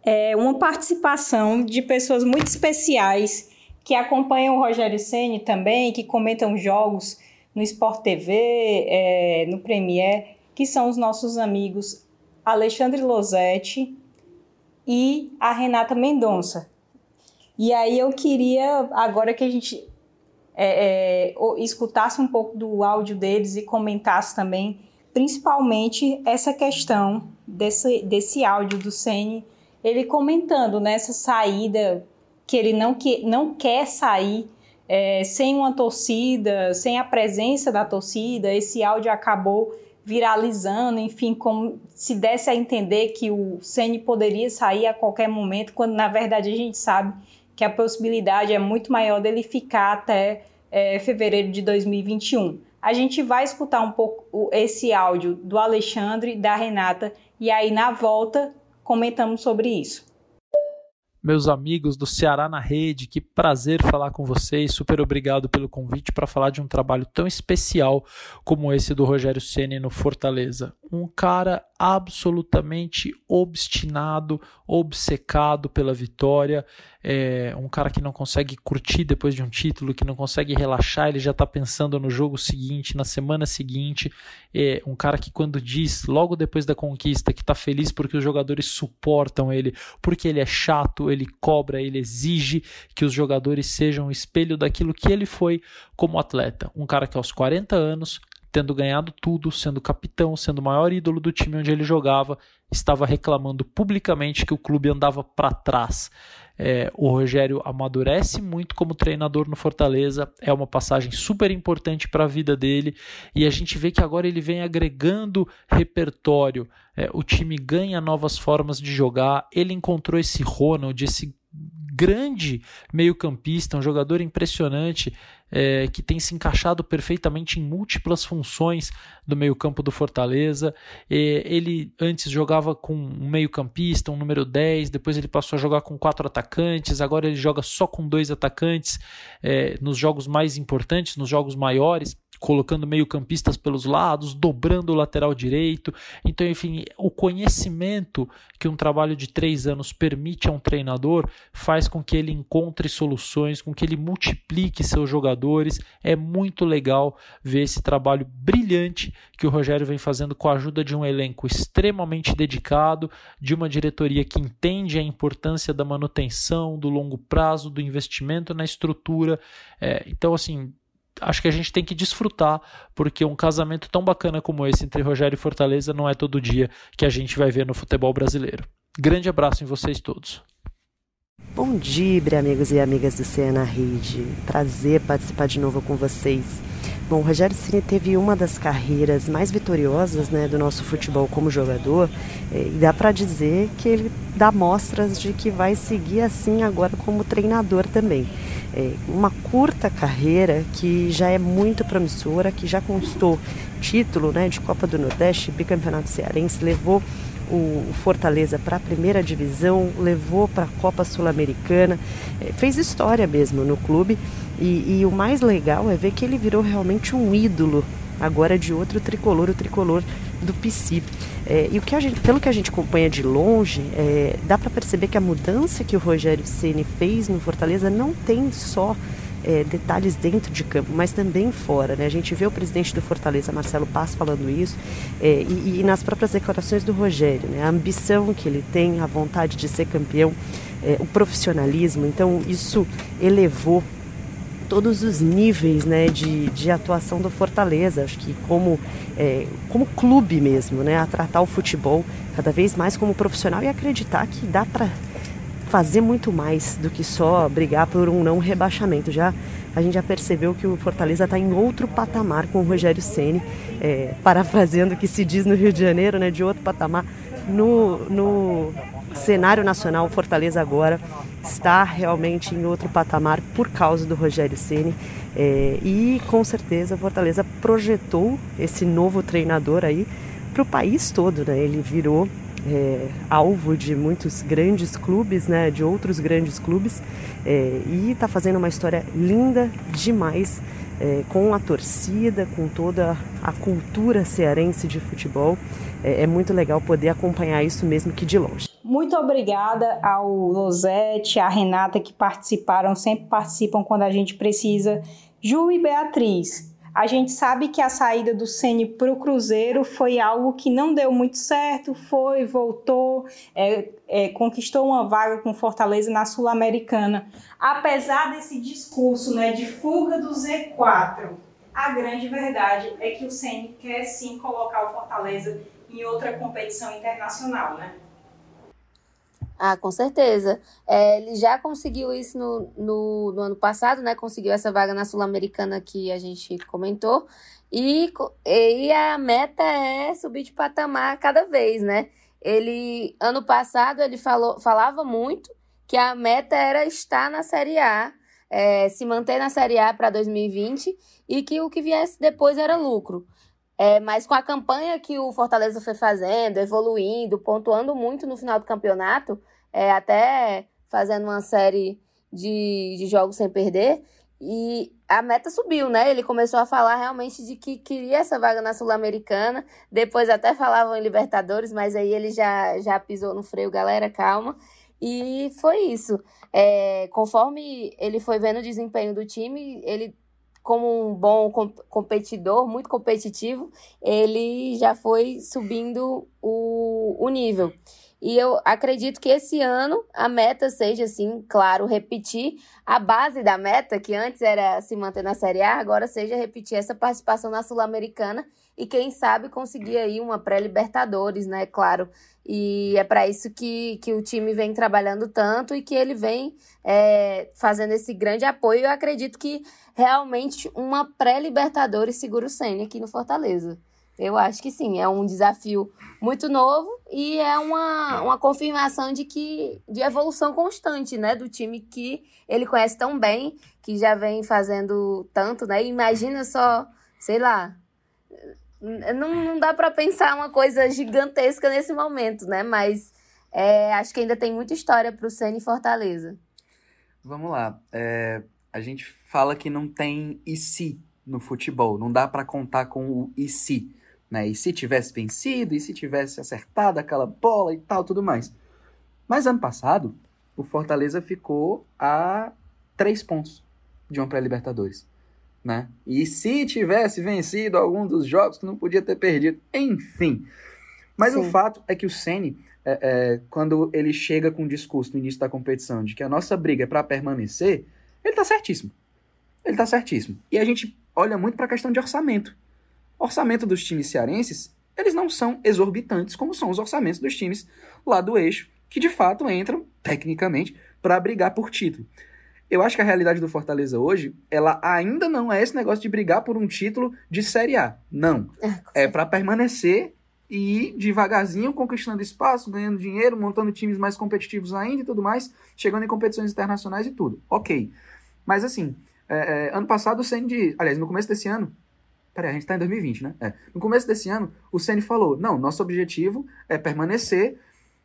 é, uma participação de pessoas muito especiais que acompanham o Rogério Ceni também, que comentam jogos no Sport TV, é, no Premier, que são os nossos amigos Alexandre Losetti e a Renata Mendonça. E aí eu queria, agora que a gente é, é, escutasse um pouco do áudio deles e comentasse também, principalmente essa questão desse, desse áudio do Ceni ele comentando nessa saída que ele não, que, não quer sair é, sem uma torcida, sem a presença da torcida. Esse áudio acabou viralizando, enfim, como se desse a entender que o Ceni poderia sair a qualquer momento, quando na verdade a gente sabe que a possibilidade é muito maior dele ficar até é, fevereiro de 2021. A gente vai escutar um pouco esse áudio do Alexandre, da Renata, e aí na volta comentamos sobre isso. Meus amigos do Ceará na Rede, que prazer falar com vocês. Super obrigado pelo convite para falar de um trabalho tão especial como esse do Rogério Ceni no Fortaleza. Um cara absolutamente obstinado, obcecado pela vitória, é um cara que não consegue curtir depois de um título, que não consegue relaxar, ele já está pensando no jogo seguinte, na semana seguinte. É um cara que quando diz logo depois da conquista que está feliz porque os jogadores suportam ele, porque ele é chato, ele cobra, ele exige que os jogadores sejam o espelho daquilo que ele foi como atleta. Um cara que aos 40 anos tendo ganhado tudo, sendo capitão, sendo o maior ídolo do time onde ele jogava, estava reclamando publicamente que o clube andava para trás. É, o Rogério amadurece muito como treinador no Fortaleza, é uma passagem super importante para a vida dele e a gente vê que agora ele vem agregando repertório. É, o time ganha novas formas de jogar. Ele encontrou esse Ronald, esse grande meio-campista, um jogador impressionante é, que tem se encaixado perfeitamente em múltiplas funções do meio-campo do Fortaleza. É, ele antes jogava com um meio-campista, um número 10, depois ele passou a jogar com quatro atacantes, agora ele joga só com dois atacantes é, nos jogos mais importantes, nos jogos maiores colocando meio-campistas pelos lados, dobrando o lateral direito. Então, enfim, o conhecimento que um trabalho de três anos permite a um treinador faz com que ele encontre soluções, com que ele multiplique seus jogadores. É muito legal ver esse trabalho brilhante que o Rogério vem fazendo com a ajuda de um elenco extremamente dedicado, de uma diretoria que entende a importância da manutenção, do longo prazo, do investimento na estrutura. É, então, assim, acho que a gente tem que desfrutar, porque um casamento tão bacana como esse entre Rogério e Fortaleza não é todo dia que a gente vai ver no futebol brasileiro. Grande abraço em vocês todos. Bom dia, amigos e amigas do Cena Rede. Prazer participar de novo com vocês. Bom, o Rogério Ceni teve uma das carreiras mais vitoriosas né, do nosso futebol como jogador eh, e dá para dizer que ele dá mostras de que vai seguir assim agora como treinador também. É uma curta carreira que já é muito promissora, que já conquistou título né, de Copa do Nordeste, bicampeonato cearense, levou o Fortaleza para a primeira divisão, levou para a Copa Sul-Americana, é, fez história mesmo no clube. E, e, o mais legal é ver que ele virou realmente um ídolo agora de outro tricolor, o tricolor do PC. É, e o que a gente, pelo que a gente acompanha de longe, é, dá para perceber que a mudança que o Rogério Ceni fez no Fortaleza não tem só é, detalhes dentro de campo, mas também fora. Né? A gente vê o presidente do Fortaleza, Marcelo Paz, falando isso, é, e, e, nas próprias declarações do Rogério, né? a ambição que ele tem, a vontade de ser campeão, é, o profissionalismo. Então, isso elevou todos os níveis né, de, de atuação do Fortaleza. Acho que como, é, como clube mesmo, né, a tratar o futebol cada vez mais como profissional e acreditar que dá para fazer muito mais do que só brigar por um não rebaixamento. Já a gente já percebeu que o Fortaleza está em outro patamar com o Rogério Ceni, é, parafraseando o que se diz no Rio de Janeiro, né, de outro patamar no, no cenário nacional. Fortaleza agora está realmente em outro patamar por causa do Rogério Ceni é, e com certeza a Fortaleza projetou esse novo treinador aí para o país todo, né? Ele virou é, alvo de muitos grandes clubes, né? De outros grandes clubes é, e está fazendo uma história linda demais com a torcida, com toda a cultura cearense de futebol. É, muito legal poder acompanhar isso mesmo que de longe. Muito obrigada ao Losete, à Renata que participaram, sempre participam quando a gente precisa. Ju e Beatriz, a gente sabe que a saída do Ceni para o Cruzeiro foi algo que não deu muito certo, foi, voltou, é, é, conquistou uma vaga com Fortaleza na Sul-Americana. Apesar desse discurso né, de fuga do Z4, a grande verdade é que o Ceni quer sim colocar o Fortaleza em outra competição internacional, né? Ah, com certeza. É, ele já conseguiu isso no, no, no, ano passado, né? Conseguiu essa vaga na Sul-Americana que a gente comentou. E, e a meta é subir de patamar cada vez, né? Ele, ano passado, ele falou, falava muito que a meta era estar na Série A, é, se manter na Série A para 2020 e que o que viesse depois era lucro. É, mas com a campanha que o Fortaleza foi fazendo, evoluindo, pontuando muito no final do campeonato, é, até fazendo uma série de, de jogos sem perder, e a meta subiu, né? Ele começou a falar realmente de que queria essa vaga na Sul-Americana. Depois até falavam em Libertadores, mas aí ele já, já pisou no freio, galera, calma. E foi isso. É, conforme ele foi vendo o desempenho do time, ele como um bom competidor, muito competitivo, ele já foi subindo o, o nível. E eu acredito que esse ano a meta seja, assim, claro, repetir a base da meta, que antes era se manter na Série A, agora seja repetir essa participação na Sul-Americana e, quem sabe, conseguir aí uma pré-Libertadores, né? Claro. E é para isso que, que o time vem trabalhando tanto e que ele vem é, fazendo esse grande apoio. Eu acredito que realmente uma pré-Libertadores segura o Senna aqui no Fortaleza. Eu acho que sim, é um desafio muito novo e é uma, uma confirmação de que de evolução constante, né, do time que ele conhece tão bem, que já vem fazendo tanto, né? Imagina só, sei lá, não, não dá para pensar uma coisa gigantesca nesse momento, né? Mas é, acho que ainda tem muita história para o Senna e Fortaleza. Vamos lá. É, a gente fala que não tem e se no futebol. Não dá para contar com o e se. Né? E se tivesse vencido, e se tivesse acertado aquela bola e tal, tudo mais. Mas ano passado, o Fortaleza ficou a três pontos de uma pré-Libertadores né? E se tivesse vencido algum dos jogos que não podia ter perdido, enfim. Mas Sim. o fato é que o Ceni, é, é, quando ele chega com o discurso no início da competição de que a nossa briga é para permanecer, ele tá certíssimo. Ele tá certíssimo. E a gente olha muito para a questão de orçamento. Orçamento dos times cearenses, eles não são exorbitantes como são os orçamentos dos times lá do eixo, que de fato entram, tecnicamente, para brigar por título. Eu acho que a realidade do Fortaleza hoje, ela ainda não é esse negócio de brigar por um título de Série A. Não. É, é para permanecer e ir devagarzinho conquistando espaço, ganhando dinheiro, montando times mais competitivos ainda e tudo mais, chegando em competições internacionais e tudo. Ok. Mas assim, é, é, ano passado o Ceni, aliás, no começo desse ano, peraí, a gente tá em 2020, né? É, no começo desse ano, o Ceni falou, não, nosso objetivo é permanecer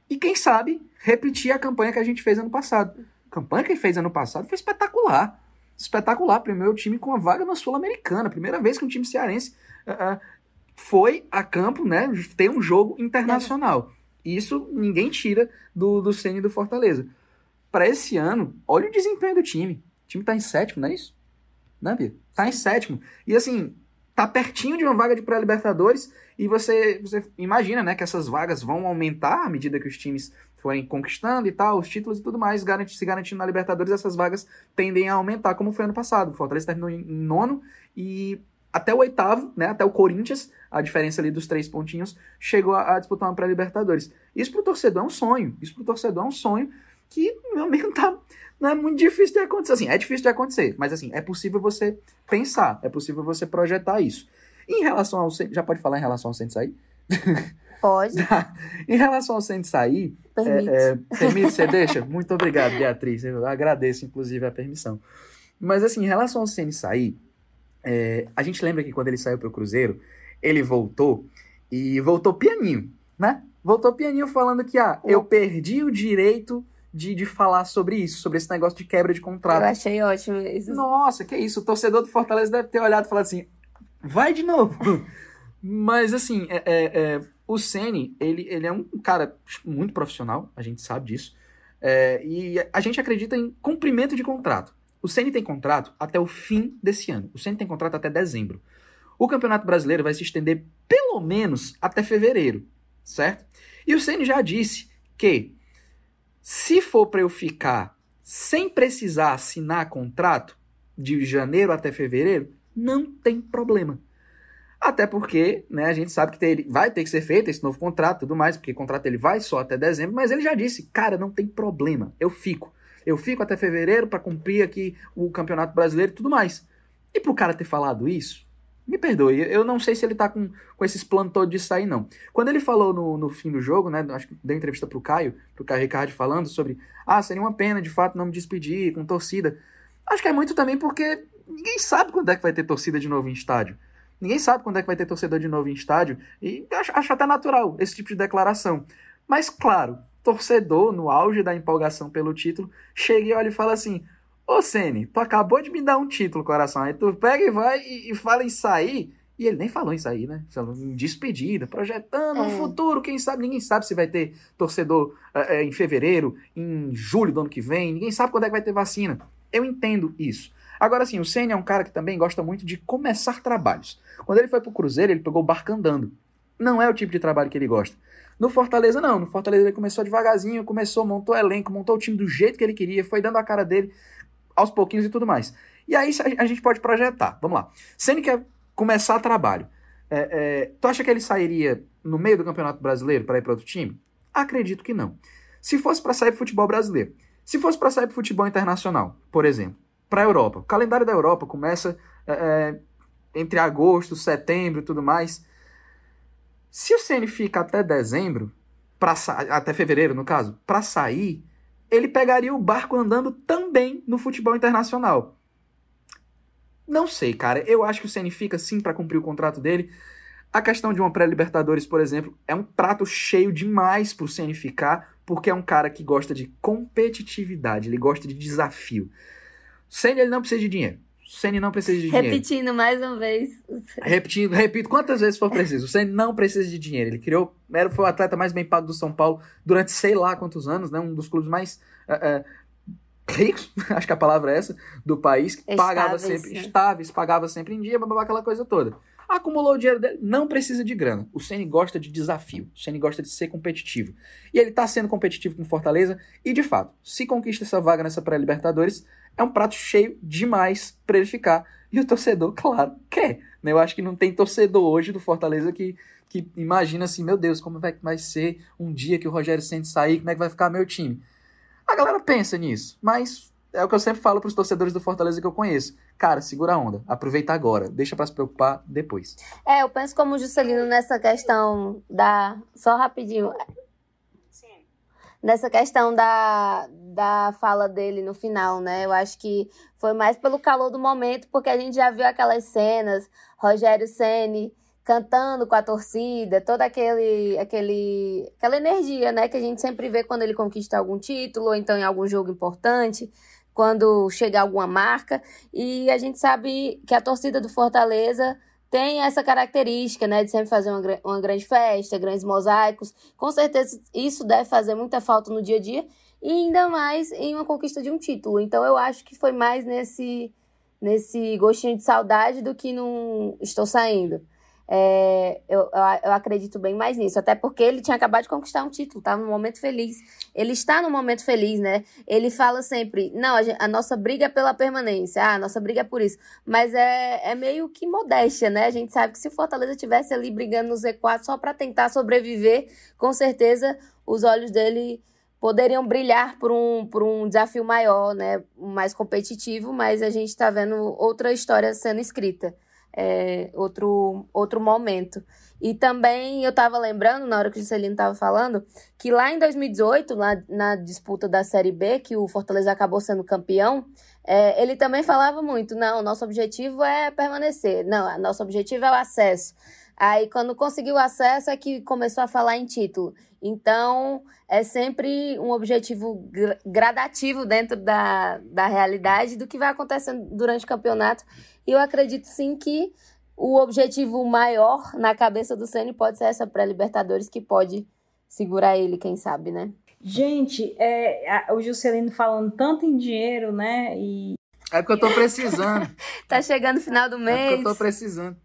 e quem sabe repetir a campanha que a gente fez ano passado campanha que ele fez ano passado foi espetacular. Espetacular. Primeiro time com a vaga na Sul-Americana. Primeira vez que um time cearense uh, foi a campo, né? Ter um jogo internacional. Isso ninguém tira do, do Ceni do Fortaleza. Para esse ano, olha o desempenho do time. O time tá em sétimo, não é isso? né, Bia? Tá em sétimo. E assim, tá pertinho de uma vaga de pré-libertadores e você, você imagina, né, que essas vagas vão aumentar à medida que os times forem conquistando e tal, os títulos e tudo mais, garantir, se garantindo na Libertadores, essas vagas tendem a aumentar, como foi ano passado. O Fortaleza terminou em nono e até o oitavo, né, até o Corinthians, a diferença ali dos três pontinhos, chegou a, a disputar uma pré-Libertadores. Isso pro torcedor é um sonho. Isso pro torcedor é um sonho que, meu amigo, tá, não é muito difícil de acontecer. Assim, é difícil de acontecer, mas assim, é possível você pensar, é possível você projetar isso. Em relação ao. Já pode falar em relação ao Sensei? Pode. em relação ao Sensei, Permite. É, é, permite, você deixa? Muito obrigado, Beatriz. Eu agradeço, inclusive, a permissão. Mas, assim, em relação ao Ceni sair, é, a gente lembra que quando ele saiu para o Cruzeiro, ele voltou e voltou pianinho, né? Voltou pianinho falando que, ah, eu perdi o direito de, de falar sobre isso, sobre esse negócio de quebra de contrato. Eu achei ótimo isso. Nossa, que isso. O torcedor do Fortaleza deve ter olhado e falado assim, vai de novo. Mas, assim, é, é, é, o Ceni ele, ele é um cara muito profissional, a gente sabe disso. É, e a gente acredita em cumprimento de contrato. O Ceni tem contrato até o fim desse ano. O Ceni tem contrato até dezembro. O Campeonato Brasileiro vai se estender pelo menos até fevereiro, certo? E o Ceni já disse que se for para eu ficar sem precisar assinar contrato de janeiro até fevereiro, não tem problema. Até porque, né, a gente sabe que ter, vai ter que ser feito esse novo contrato e tudo mais, porque o contrato ele vai só até dezembro, mas ele já disse, cara, não tem problema, eu fico. Eu fico até fevereiro para cumprir aqui o Campeonato Brasileiro e tudo mais. E pro cara ter falado isso, me perdoe, eu não sei se ele tá com, com esses planos todos de sair, não. Quando ele falou no, no fim do jogo, né, acho que deu entrevista pro Caio, pro Caio Ricardo falando sobre, ah, seria uma pena, de fato, não me despedir com torcida. Acho que é muito também porque ninguém sabe quando é que vai ter torcida de novo em estádio. Ninguém sabe quando é que vai ter torcedor de novo em estádio. E acho, acho até natural esse tipo de declaração. Mas, claro, torcedor, no auge da empolgação pelo título, chega e olha e fala assim: Ô Sene, tu acabou de me dar um título, coração. Aí tu pega e vai e, e fala em sair. E ele nem falou em sair, né? Falou em despedida, projetando é. um futuro. Quem sabe, ninguém sabe se vai ter torcedor é, em fevereiro, em julho do ano que vem. Ninguém sabe quando é que vai ter vacina. Eu entendo isso. Agora sim, o Senna é um cara que também gosta muito de começar trabalhos. Quando ele foi pro Cruzeiro, ele pegou o barco andando. Não é o tipo de trabalho que ele gosta. No Fortaleza, não. No Fortaleza ele começou devagarzinho, começou, montou elenco, montou o time do jeito que ele queria, foi dando a cara dele aos pouquinhos e tudo mais. E aí a gente pode projetar. Vamos lá. Senna quer começar trabalho. É, é, tu acha que ele sairia no meio do Campeonato Brasileiro para ir para outro time? Acredito que não. Se fosse para sair pro futebol brasileiro, se fosse para sair pro futebol internacional, por exemplo, para a Europa. O calendário da Europa começa é, é, entre agosto, setembro e tudo mais. Se o CN fica até dezembro, pra até fevereiro no caso, para sair, ele pegaria o barco andando também no futebol internacional. Não sei, cara. Eu acho que o CN fica sim para cumprir o contrato dele. A questão de uma pré-Libertadores, por exemplo, é um prato cheio demais pro CN ficar, porque é um cara que gosta de competitividade, ele gosta de desafio. Senna ele não precisa de dinheiro. Senna não precisa de dinheiro. Repetindo mais uma vez. Repetindo, repito quantas vezes for preciso. O Senna não precisa de dinheiro. Ele criou, era, foi o atleta mais bem pago do São Paulo durante sei lá quantos anos, né? Um dos clubes mais uh, uh, ricos, acho que a palavra é essa, do país, que pagava sempre, né? estáveis, pagava sempre em dia, babá, aquela coisa toda. Acumulou o dinheiro dele, não precisa de grana. O Ceni gosta de desafio, o Ceni gosta de ser competitivo. E ele está sendo competitivo com Fortaleza e, de fato, se conquista essa vaga nessa pré-Libertadores, é um prato cheio demais para ele ficar. E o torcedor, claro, quer. Né? Eu acho que não tem torcedor hoje do Fortaleza que, que imagina assim, meu Deus, como vai, vai ser um dia que o Rogério Santos sair, como é que vai ficar meu time? A galera pensa nisso, mas é o que eu sempre falo para os torcedores do Fortaleza que eu conheço. Cara, segura a onda, aproveita agora, deixa para se preocupar depois. É, eu penso como o Juscelino nessa questão da. Só rapidinho nessa questão da, da fala dele no final, né? Eu acho que foi mais pelo calor do momento, porque a gente já viu aquelas cenas, Rogério Ceni cantando com a torcida, toda aquele, aquele, aquela energia, né, que a gente sempre vê quando ele conquista algum título, ou então em algum jogo importante, quando chega alguma marca, e a gente sabe que a torcida do Fortaleza tem essa característica, né, de sempre fazer uma, uma grande festa, grandes mosaicos. Com certeza isso deve fazer muita falta no dia a dia e ainda mais em uma conquista de um título. Então eu acho que foi mais nesse nesse gostinho de saudade do que não estou saindo. É, eu, eu, eu, acredito bem mais nisso, até porque ele tinha acabado de conquistar um título, estava num momento feliz. Ele está num momento feliz, né? Ele fala sempre: não, a, gente, a, nossa briga é pela permanência, ah, a nossa briga é por isso. Mas é, é meio que modéstia, né? A gente sabe que se o Fortaleza tivesse ali brigando no Z4 só para tentar sobreviver, com certeza os olhos dele poderiam brilhar por um, por um desafio maior, né? Mais competitivo, mas a gente está vendo outra história sendo escrita é, outro, outro momento. E também eu estava lembrando, na hora que o Juscelino estava falando, que lá em 2018, lá na disputa da Série B, que o Fortaleza acabou sendo campeão, é, ele também falava muito: não, nosso objetivo é permanecer, não, nosso objetivo é o acesso. Aí, quando conseguiu acesso, é que começou a falar em título. Então, é sempre um objetivo gradativo dentro da, da realidade do que vai acontecendo durante o campeonato. E eu acredito sim que o objetivo maior na cabeça do Ceni pode ser essa pré-Libertadores que pode segurar ele, quem sabe, né? Gente, é, o Juscelino falando tanto em dinheiro, né? E... É porque eu tô precisando. tá chegando o final do mês. É porque eu tô precisando.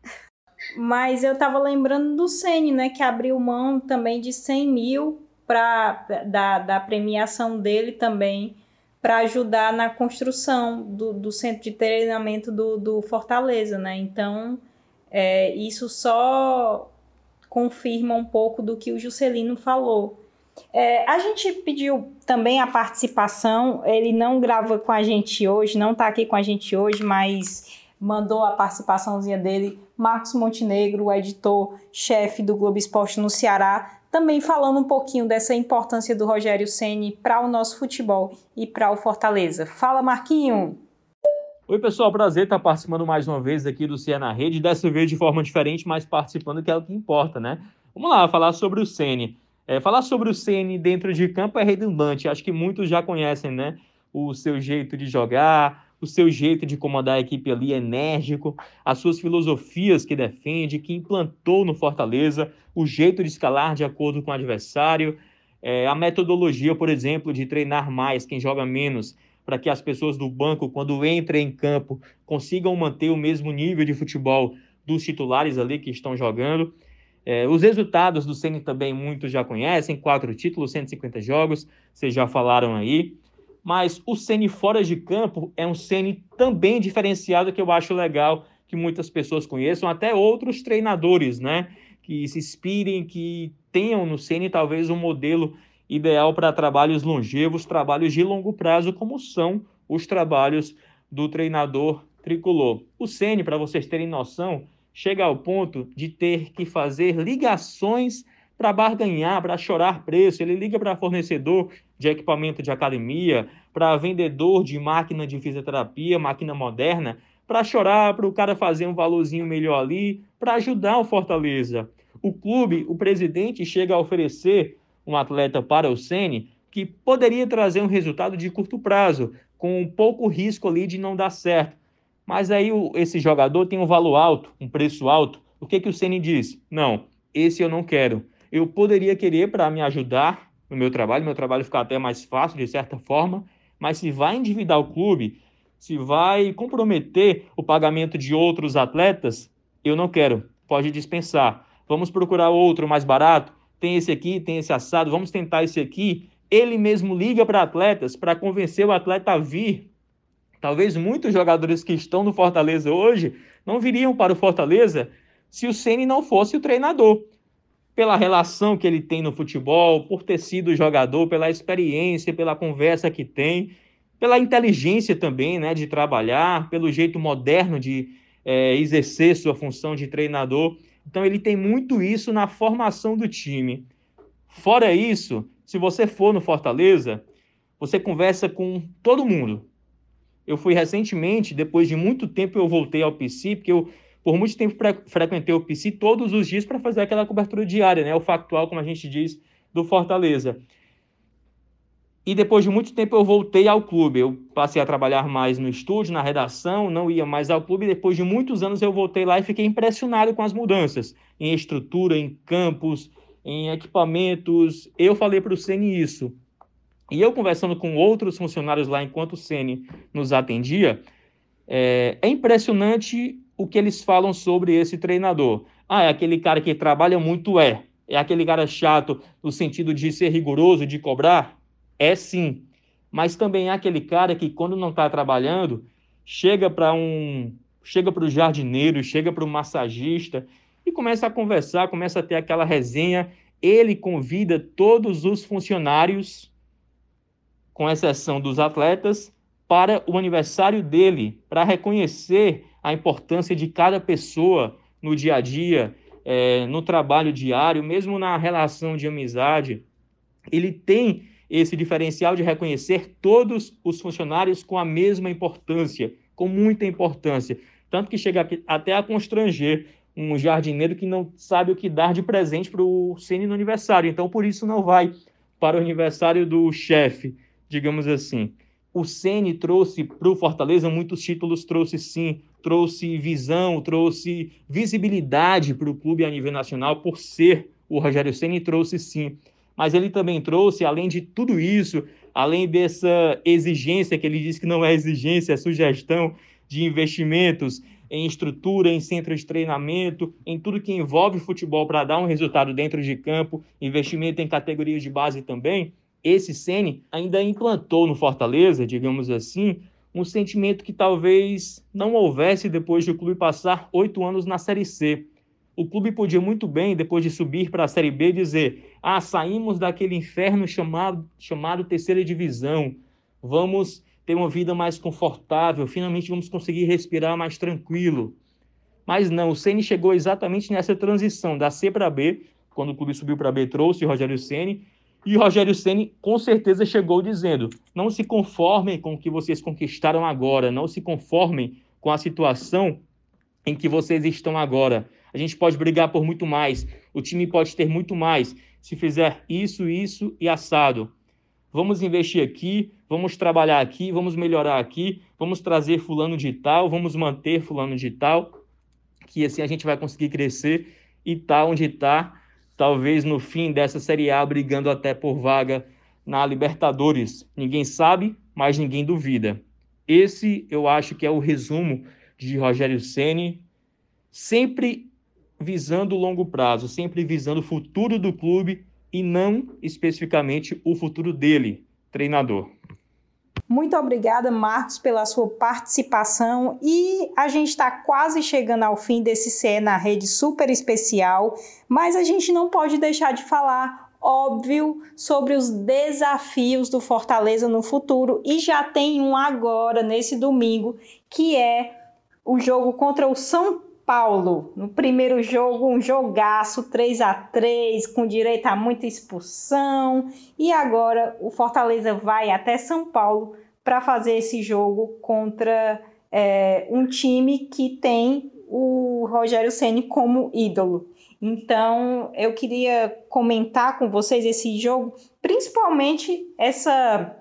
Mas eu tava lembrando do Ceni, né? Que abriu mão também de 100 mil pra, da, da premiação dele também para ajudar na construção do, do centro de treinamento do, do Fortaleza, né? Então, é, isso só confirma um pouco do que o Juscelino falou. É, a gente pediu também a participação, ele não grava com a gente hoje, não está aqui com a gente hoje, mas mandou a participaçãozinha dele, Marcos Montenegro, o editor-chefe do Globo Esporte no Ceará, também falando um pouquinho dessa importância do Rogério Ceni para o nosso futebol e para o Fortaleza. Fala, Marquinho! Oi, pessoal, prazer estar participando mais uma vez aqui do Cia na Rede, dessa vez de forma diferente, mas participando que é o que importa, né? Vamos lá, falar sobre o Ceni. É, falar sobre o Ceni dentro de campo é redundante, acho que muitos já conhecem, né? O seu jeito de jogar, o seu jeito de comandar a equipe ali enérgico, as suas filosofias que defende, que implantou no Fortaleza, o jeito de escalar de acordo com o adversário, é, a metodologia, por exemplo, de treinar mais quem joga menos, para que as pessoas do banco, quando entrem em campo, consigam manter o mesmo nível de futebol dos titulares ali que estão jogando. É, os resultados do Ceni também muitos já conhecem, quatro títulos, 150 jogos, vocês já falaram aí mas o Ceni fora de campo é um Ceni também diferenciado que eu acho legal que muitas pessoas conheçam, até outros treinadores, né, que se inspirem, que tenham no Ceni talvez um modelo ideal para trabalhos longevos, trabalhos de longo prazo, como são os trabalhos do treinador tricolor. O Ceni, para vocês terem noção, chega ao ponto de ter que fazer ligações para barganhar, para chorar preço. Ele liga para fornecedor de equipamento de academia, para vendedor de máquina de fisioterapia, máquina moderna, para chorar, para o cara fazer um valorzinho melhor ali, para ajudar o Fortaleza. O clube, o presidente chega a oferecer um atleta para o Sene que poderia trazer um resultado de curto prazo, com um pouco risco ali de não dar certo. Mas aí o, esse jogador tem um valor alto, um preço alto. O que, que o Ceni diz? Não, esse eu não quero eu poderia querer para me ajudar no meu trabalho, meu trabalho ficar até mais fácil de certa forma, mas se vai endividar o clube, se vai comprometer o pagamento de outros atletas, eu não quero. Pode dispensar. Vamos procurar outro mais barato. Tem esse aqui, tem esse assado, vamos tentar esse aqui. Ele mesmo liga para atletas para convencer o atleta a vir. Talvez muitos jogadores que estão no Fortaleza hoje não viriam para o Fortaleza se o Ceni não fosse o treinador pela relação que ele tem no futebol, por ter sido jogador, pela experiência, pela conversa que tem, pela inteligência também, né, de trabalhar, pelo jeito moderno de é, exercer sua função de treinador. Então ele tem muito isso na formação do time. Fora isso, se você for no Fortaleza, você conversa com todo mundo. Eu fui recentemente, depois de muito tempo, eu voltei ao PC, porque eu por muito tempo frequentei o PC todos os dias para fazer aquela cobertura diária, né? O factual, como a gente diz, do Fortaleza. E depois de muito tempo eu voltei ao clube. Eu passei a trabalhar mais no estúdio, na redação, não ia mais ao clube. Depois de muitos anos eu voltei lá e fiquei impressionado com as mudanças em estrutura, em campos, em equipamentos. Eu falei para o Ceni isso. E eu conversando com outros funcionários lá enquanto o Ceni nos atendia, É, é impressionante o que eles falam sobre esse treinador. Ah, é aquele cara que trabalha muito, é. É aquele cara chato no sentido de ser rigoroso, de cobrar? É sim. Mas também é aquele cara que, quando não está trabalhando, chega para um. Chega para o jardineiro, chega para o massagista e começa a conversar, começa a ter aquela resenha. Ele convida todos os funcionários, com exceção dos atletas, para o aniversário dele, para reconhecer a importância de cada pessoa no dia a dia, é, no trabalho diário, mesmo na relação de amizade. Ele tem esse diferencial de reconhecer todos os funcionários com a mesma importância, com muita importância. Tanto que chega até a constranger um jardineiro que não sabe o que dar de presente para o Ceni no aniversário. Então, por isso, não vai para o aniversário do chefe, digamos assim. O Ceni trouxe para o Fortaleza muitos títulos, trouxe sim, trouxe visão, trouxe visibilidade para o clube a nível nacional por ser o Rogério Ceni trouxe sim. Mas ele também trouxe, além de tudo isso, além dessa exigência que ele diz que não é exigência, é sugestão de investimentos em estrutura, em centro de treinamento, em tudo que envolve futebol para dar um resultado dentro de campo, investimento em categorias de base também esse Ceni ainda implantou no Fortaleza, digamos assim, um sentimento que talvez não houvesse depois de o clube passar oito anos na Série C. O clube podia muito bem, depois de subir para a Série B, dizer: ah, saímos daquele inferno chamado, chamado terceira divisão, vamos ter uma vida mais confortável, finalmente vamos conseguir respirar mais tranquilo. Mas não, o Ceni chegou exatamente nessa transição da C para B, quando o clube subiu para B, trouxe o Rogério Ceni e Rogério Ceni com certeza chegou dizendo: não se conformem com o que vocês conquistaram agora, não se conformem com a situação em que vocês estão agora. A gente pode brigar por muito mais, o time pode ter muito mais se fizer isso, isso e assado. Vamos investir aqui, vamos trabalhar aqui, vamos melhorar aqui, vamos trazer fulano de tal, vamos manter fulano de tal, que assim a gente vai conseguir crescer e tá onde está talvez no fim dessa Série A brigando até por vaga na Libertadores. Ninguém sabe, mas ninguém duvida. Esse eu acho que é o resumo de Rogério Ceni, sempre visando o longo prazo, sempre visando o futuro do clube e não especificamente o futuro dele, treinador. Muito obrigada, Marcos, pela sua participação. E a gente está quase chegando ao fim desse CE na rede super especial, mas a gente não pode deixar de falar, óbvio, sobre os desafios do Fortaleza no futuro. E já tem um agora, nesse domingo, que é o jogo contra o São Paulo. No primeiro jogo, um jogaço 3 a 3 com direito a muita expulsão. E agora o Fortaleza vai até São Paulo para fazer esse jogo contra é, um time que tem o Rogério Ceni como ídolo. Então, eu queria comentar com vocês esse jogo, principalmente essa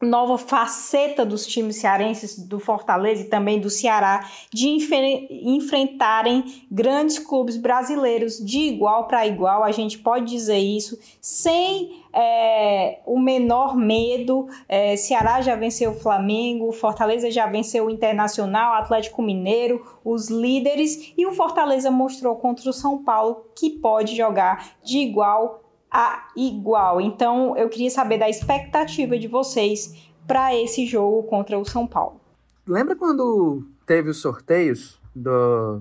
nova faceta dos times cearenses, do Fortaleza e também do Ceará, de enfrentarem grandes clubes brasileiros de igual para igual, a gente pode dizer isso, sem é, o menor medo. É, Ceará já venceu o Flamengo, Fortaleza já venceu o Internacional, Atlético Mineiro, os líderes, e o Fortaleza mostrou contra o São Paulo que pode jogar de igual a igual. Então, eu queria saber da expectativa de vocês para esse jogo contra o São Paulo. Lembra quando teve os sorteios do,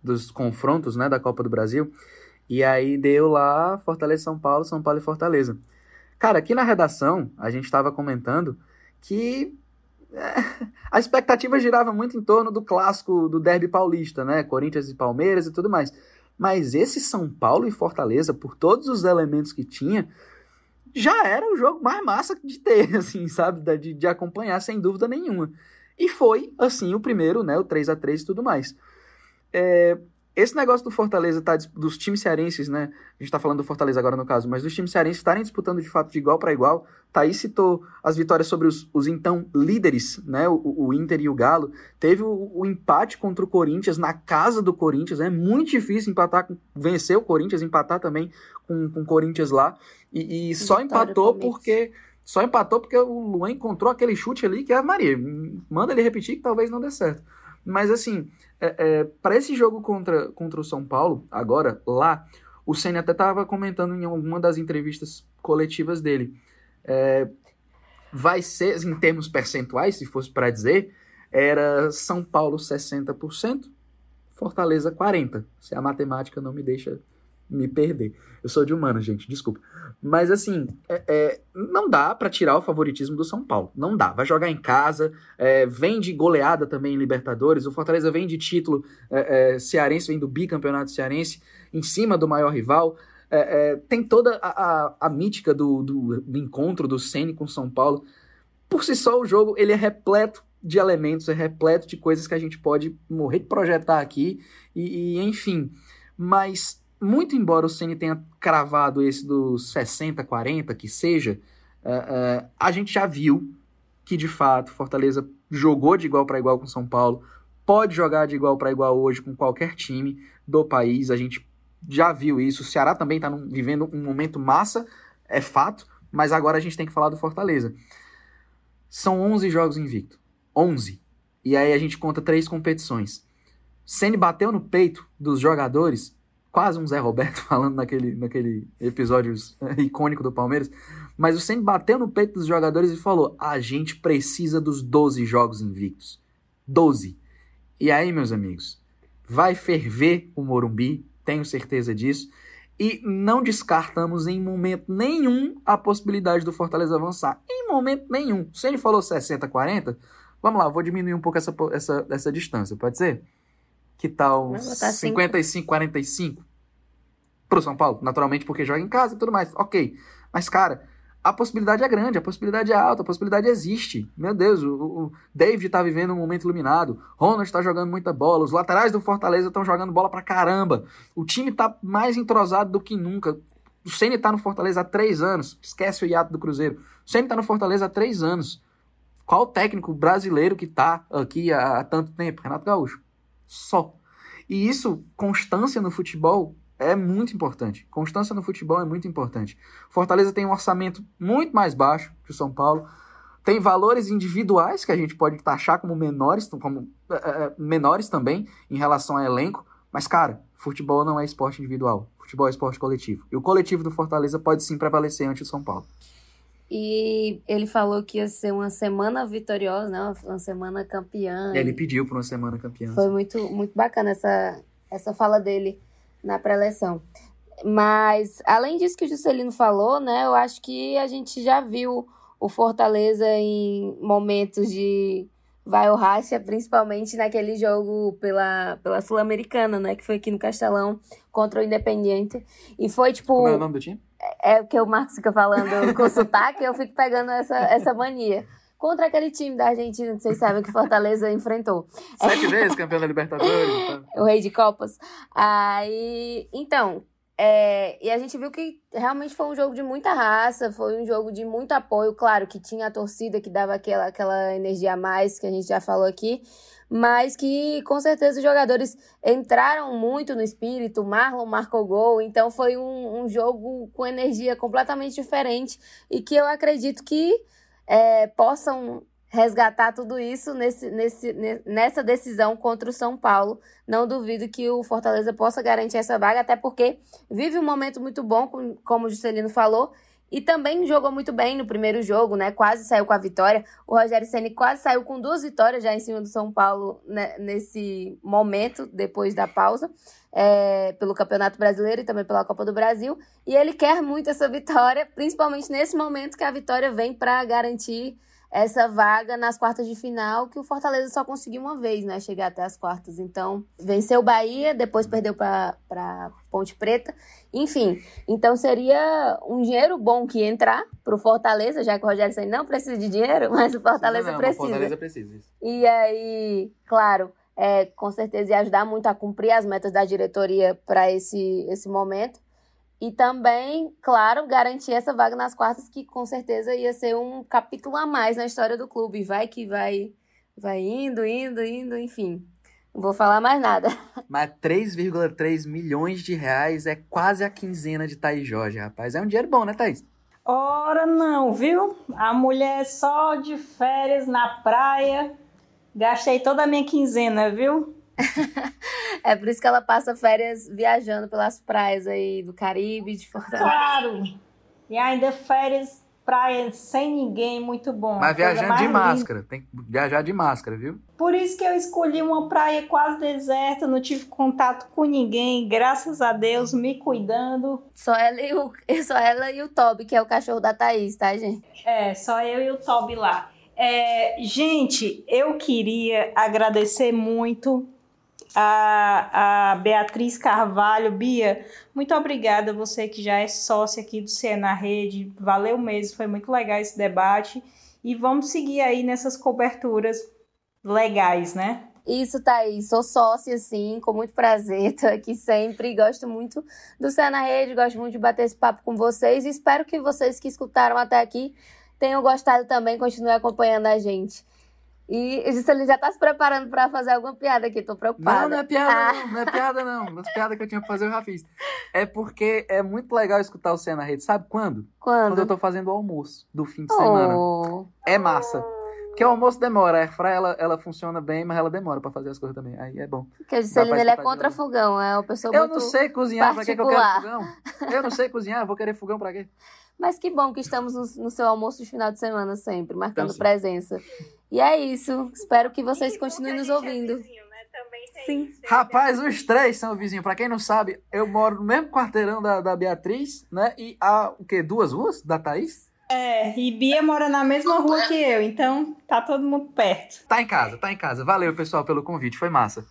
dos confrontos né, da Copa do Brasil? E aí deu lá Fortaleza São Paulo, São Paulo e Fortaleza. Cara, aqui na redação a gente estava comentando que é, a expectativa girava muito em torno do clássico do derby paulista, né? Corinthians e Palmeiras e tudo mais. Mas esse São Paulo e Fortaleza, por todos os elementos que tinha, já era o jogo mais massa de ter, assim, sabe? De, de acompanhar, sem dúvida nenhuma. E foi, assim, o primeiro, né? O 3 a 3 e tudo mais. É, esse negócio do Fortaleza, tá, dos times cearenses, né? A gente tá falando do Fortaleza agora no caso, mas dos times cearenses estarem disputando de fato de igual para igual. Thaís citou as vitórias sobre os, os então líderes, né? O, o, Inter e o Galo. Teve o, o, empate contra o Corinthians na casa do Corinthians. É muito difícil empatar, vencer o Corinthians, empatar também com, com o Corinthians lá. E, e só empatou porque. Só empatou porque o Luan encontrou aquele chute ali que é Maria. manda ele repetir que talvez não dê certo. Mas assim, é, é, para esse jogo contra, contra o São Paulo, agora, lá, o Senna até estava comentando em alguma das entrevistas coletivas dele. É, vai ser, em termos percentuais, se fosse para dizer, era São Paulo 60%, Fortaleza 40%. Se a matemática não me deixa me perder. Eu sou de humano, gente, desculpa. Mas assim, é, é, não dá para tirar o favoritismo do São Paulo. Não dá. Vai jogar em casa, é, vem de goleada também em Libertadores. O Fortaleza vem de título é, é, cearense, vem do bicampeonato cearense, em cima do maior rival. É, tem toda a, a, a mítica do, do, do, encontro do Ceni com São Paulo. Por si só, o jogo ele é repleto de elementos, é repleto de coisas que a gente pode morrer de projetar aqui. e, e enfim. Mas muito embora o Ceni tenha cravado esse dos 60, 40, que seja, uh, uh, a gente já viu que de fato Fortaleza jogou de igual para igual com São Paulo, pode jogar de igual para igual hoje com qualquer time do país. A gente já viu isso. O Ceará também está vivendo um momento massa, é fato, mas agora a gente tem que falar do Fortaleza. São 11 jogos invicto. 11. E aí a gente conta três competições. Ceni bateu no peito dos jogadores quase um Zé Roberto falando naquele, naquele episódio icônico do Palmeiras, mas o Senna bateu no peito dos jogadores e falou: a gente precisa dos 12 jogos invictos. 12. E aí, meus amigos, vai ferver o Morumbi, tenho certeza disso. E não descartamos em momento nenhum a possibilidade do Fortaleza avançar. Em momento nenhum. Se ele falou 60-40, vamos lá, vou diminuir um pouco essa, essa, essa distância, pode ser? Que tal 55-45 pro São Paulo? Naturalmente, porque joga em casa e tudo mais. Ok. Mas, cara, a possibilidade é grande, a possibilidade é alta, a possibilidade existe. Meu Deus, o, o David tá vivendo um momento iluminado, Ronald tá jogando muita bola, os laterais do Fortaleza estão jogando bola pra caramba. O time tá mais entrosado do que nunca. O Ceni tá no Fortaleza há três anos. Esquece o hiato do Cruzeiro. O Ceni tá no Fortaleza há três anos. Qual técnico brasileiro que tá aqui há, há tanto tempo? Renato Gaúcho só. E isso, constância no futebol, é muito importante. Constância no futebol é muito importante. Fortaleza tem um orçamento muito mais baixo que o São Paulo. Tem valores individuais que a gente pode taxar como menores, como é, é, menores também em relação ao elenco. Mas, cara, futebol não é esporte individual. Futebol é esporte coletivo. E o coletivo do Fortaleza pode sim prevalecer ante o São Paulo. E ele falou que ia ser uma semana vitoriosa, né? Uma semana campeã. Ele pediu para uma semana campeã. Foi muito, muito bacana essa, essa fala dele na pré-eleição. Mas, além disso que o Juscelino falou, né? Eu acho que a gente já viu o Fortaleza em momentos de vai o racha, principalmente naquele jogo pela, pela Sul-Americana, né? Que foi aqui no Castelão contra o Independiente. E foi tipo. Como é o nome do time? é que o Marcos fica falando com sotaque, eu fico pegando essa, essa mania. Contra aquele time da Argentina que vocês sabem que Fortaleza enfrentou. Sete vezes campeão da Libertadores. Então. o rei de Copas. Aí, então, é, e a gente viu que realmente foi um jogo de muita raça, foi um jogo de muito apoio. Claro que tinha a torcida que dava aquela, aquela energia a mais que a gente já falou aqui, mas que com certeza os jogadores entraram muito no espírito. Marlon marcou gol, então foi um, um jogo com energia completamente diferente e que eu acredito que é, possam resgatar tudo isso nesse, nesse, nessa decisão contra o São Paulo. Não duvido que o Fortaleza possa garantir essa vaga, até porque vive um momento muito bom, como o Juscelino falou, e também jogou muito bem no primeiro jogo, né? Quase saiu com a vitória. O Rogério Ceni quase saiu com duas vitórias já em cima do São Paulo né? nesse momento, depois da pausa, é, pelo Campeonato Brasileiro e também pela Copa do Brasil. E ele quer muito essa vitória, principalmente nesse momento que a vitória vem para garantir essa vaga nas quartas de final, que o Fortaleza só conseguiu uma vez, né? Chegar até as quartas. Então, venceu o Bahia, depois perdeu para Ponte Preta. Enfim, então seria um dinheiro bom que entrar para o Fortaleza, já que o Rogério Senna não precisa de dinheiro, mas o Fortaleza não, não, precisa. O Fortaleza precisa. E aí, claro, é, com certeza ia ajudar muito a cumprir as metas da diretoria para esse, esse momento. E também, claro, garantir essa vaga nas quartas, que com certeza ia ser um capítulo a mais na história do clube. Vai que vai, vai indo, indo, indo, enfim. Não vou falar mais nada. Mas 3,3 milhões de reais é quase a quinzena de Thaís Jorge, rapaz. É um dinheiro bom, né, Thaís? Ora não, viu? A mulher só de férias na praia Gastei toda a minha quinzena, viu? é por isso que ela passa férias viajando pelas praias aí do Caribe, de Fortaleza. Claro! E ainda férias praia sem ninguém, muito bom. Mas viajando de máscara, tem que viajar de máscara, viu? Por isso que eu escolhi uma praia quase deserta, não tive contato com ninguém, graças a Deus, me cuidando. Só ela e o, só ela e o Toby, que é o cachorro da Thaís, tá, gente? É, só eu e o Toby lá. É, gente, eu queria agradecer muito a, a Beatriz Carvalho. Bia, muito obrigada, você que já é sócia aqui do Cena Rede. Valeu mesmo, foi muito legal esse debate. E vamos seguir aí nessas coberturas legais, né? Isso, Thaís. Sou sócia, sim, com muito prazer. Estou aqui sempre. Gosto muito do Cena Rede, gosto muito de bater esse papo com vocês. Espero que vocês que escutaram até aqui tenham gostado também, continuem acompanhando a gente. E ele já tá se preparando para fazer alguma piada aqui, tô preocupada. Não, não é piada ah. não, não é piada não. As piadas que eu tinha pra fazer eu já fiz. É porque é muito legal escutar o Cena na rede. Sabe quando? Quando? Quando eu tô fazendo o almoço do fim de oh. semana. É massa. Porque o almoço demora, a airfryer ela, ela funciona bem, mas ela demora pra fazer as coisas também. Aí é bom. Porque a Juscelina, ele é contra fogão, é uma pessoa Eu muito não sei cozinhar, particular. pra que, que eu quero fogão? Eu não sei cozinhar, vou querer fogão pra quê? Mas que bom que estamos no, no seu almoço de final de semana sempre, marcando então, presença. E é isso. Espero que vocês continuem nos ouvindo. É vizinho, né? Sim. Rapaz, os três são vizinhos. Pra quem não sabe, eu moro no mesmo quarteirão da, da Beatriz, né? E há o quê? Duas ruas da Thaís? É, e Bia mora na mesma rua que eu, então tá todo mundo perto. Tá em casa, tá em casa. Valeu, pessoal, pelo convite, foi massa.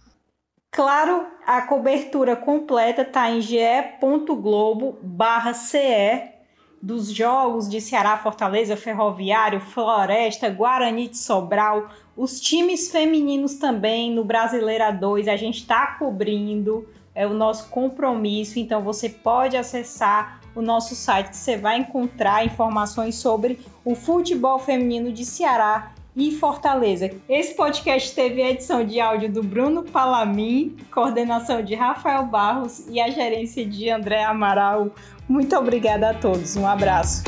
Claro, a cobertura completa tá em ge.globo barra CE dos jogos de Ceará, Fortaleza, Ferroviário, Floresta, Guarani de Sobral, os times femininos também no Brasileira 2, a gente está cobrindo, é o nosso compromisso, então você pode acessar o nosso site você vai encontrar informações sobre o futebol feminino de Ceará e Fortaleza. Esse podcast teve a edição de áudio do Bruno Palamin, coordenação de Rafael Barros e a gerência de André Amaral. Muito obrigada a todos. Um abraço.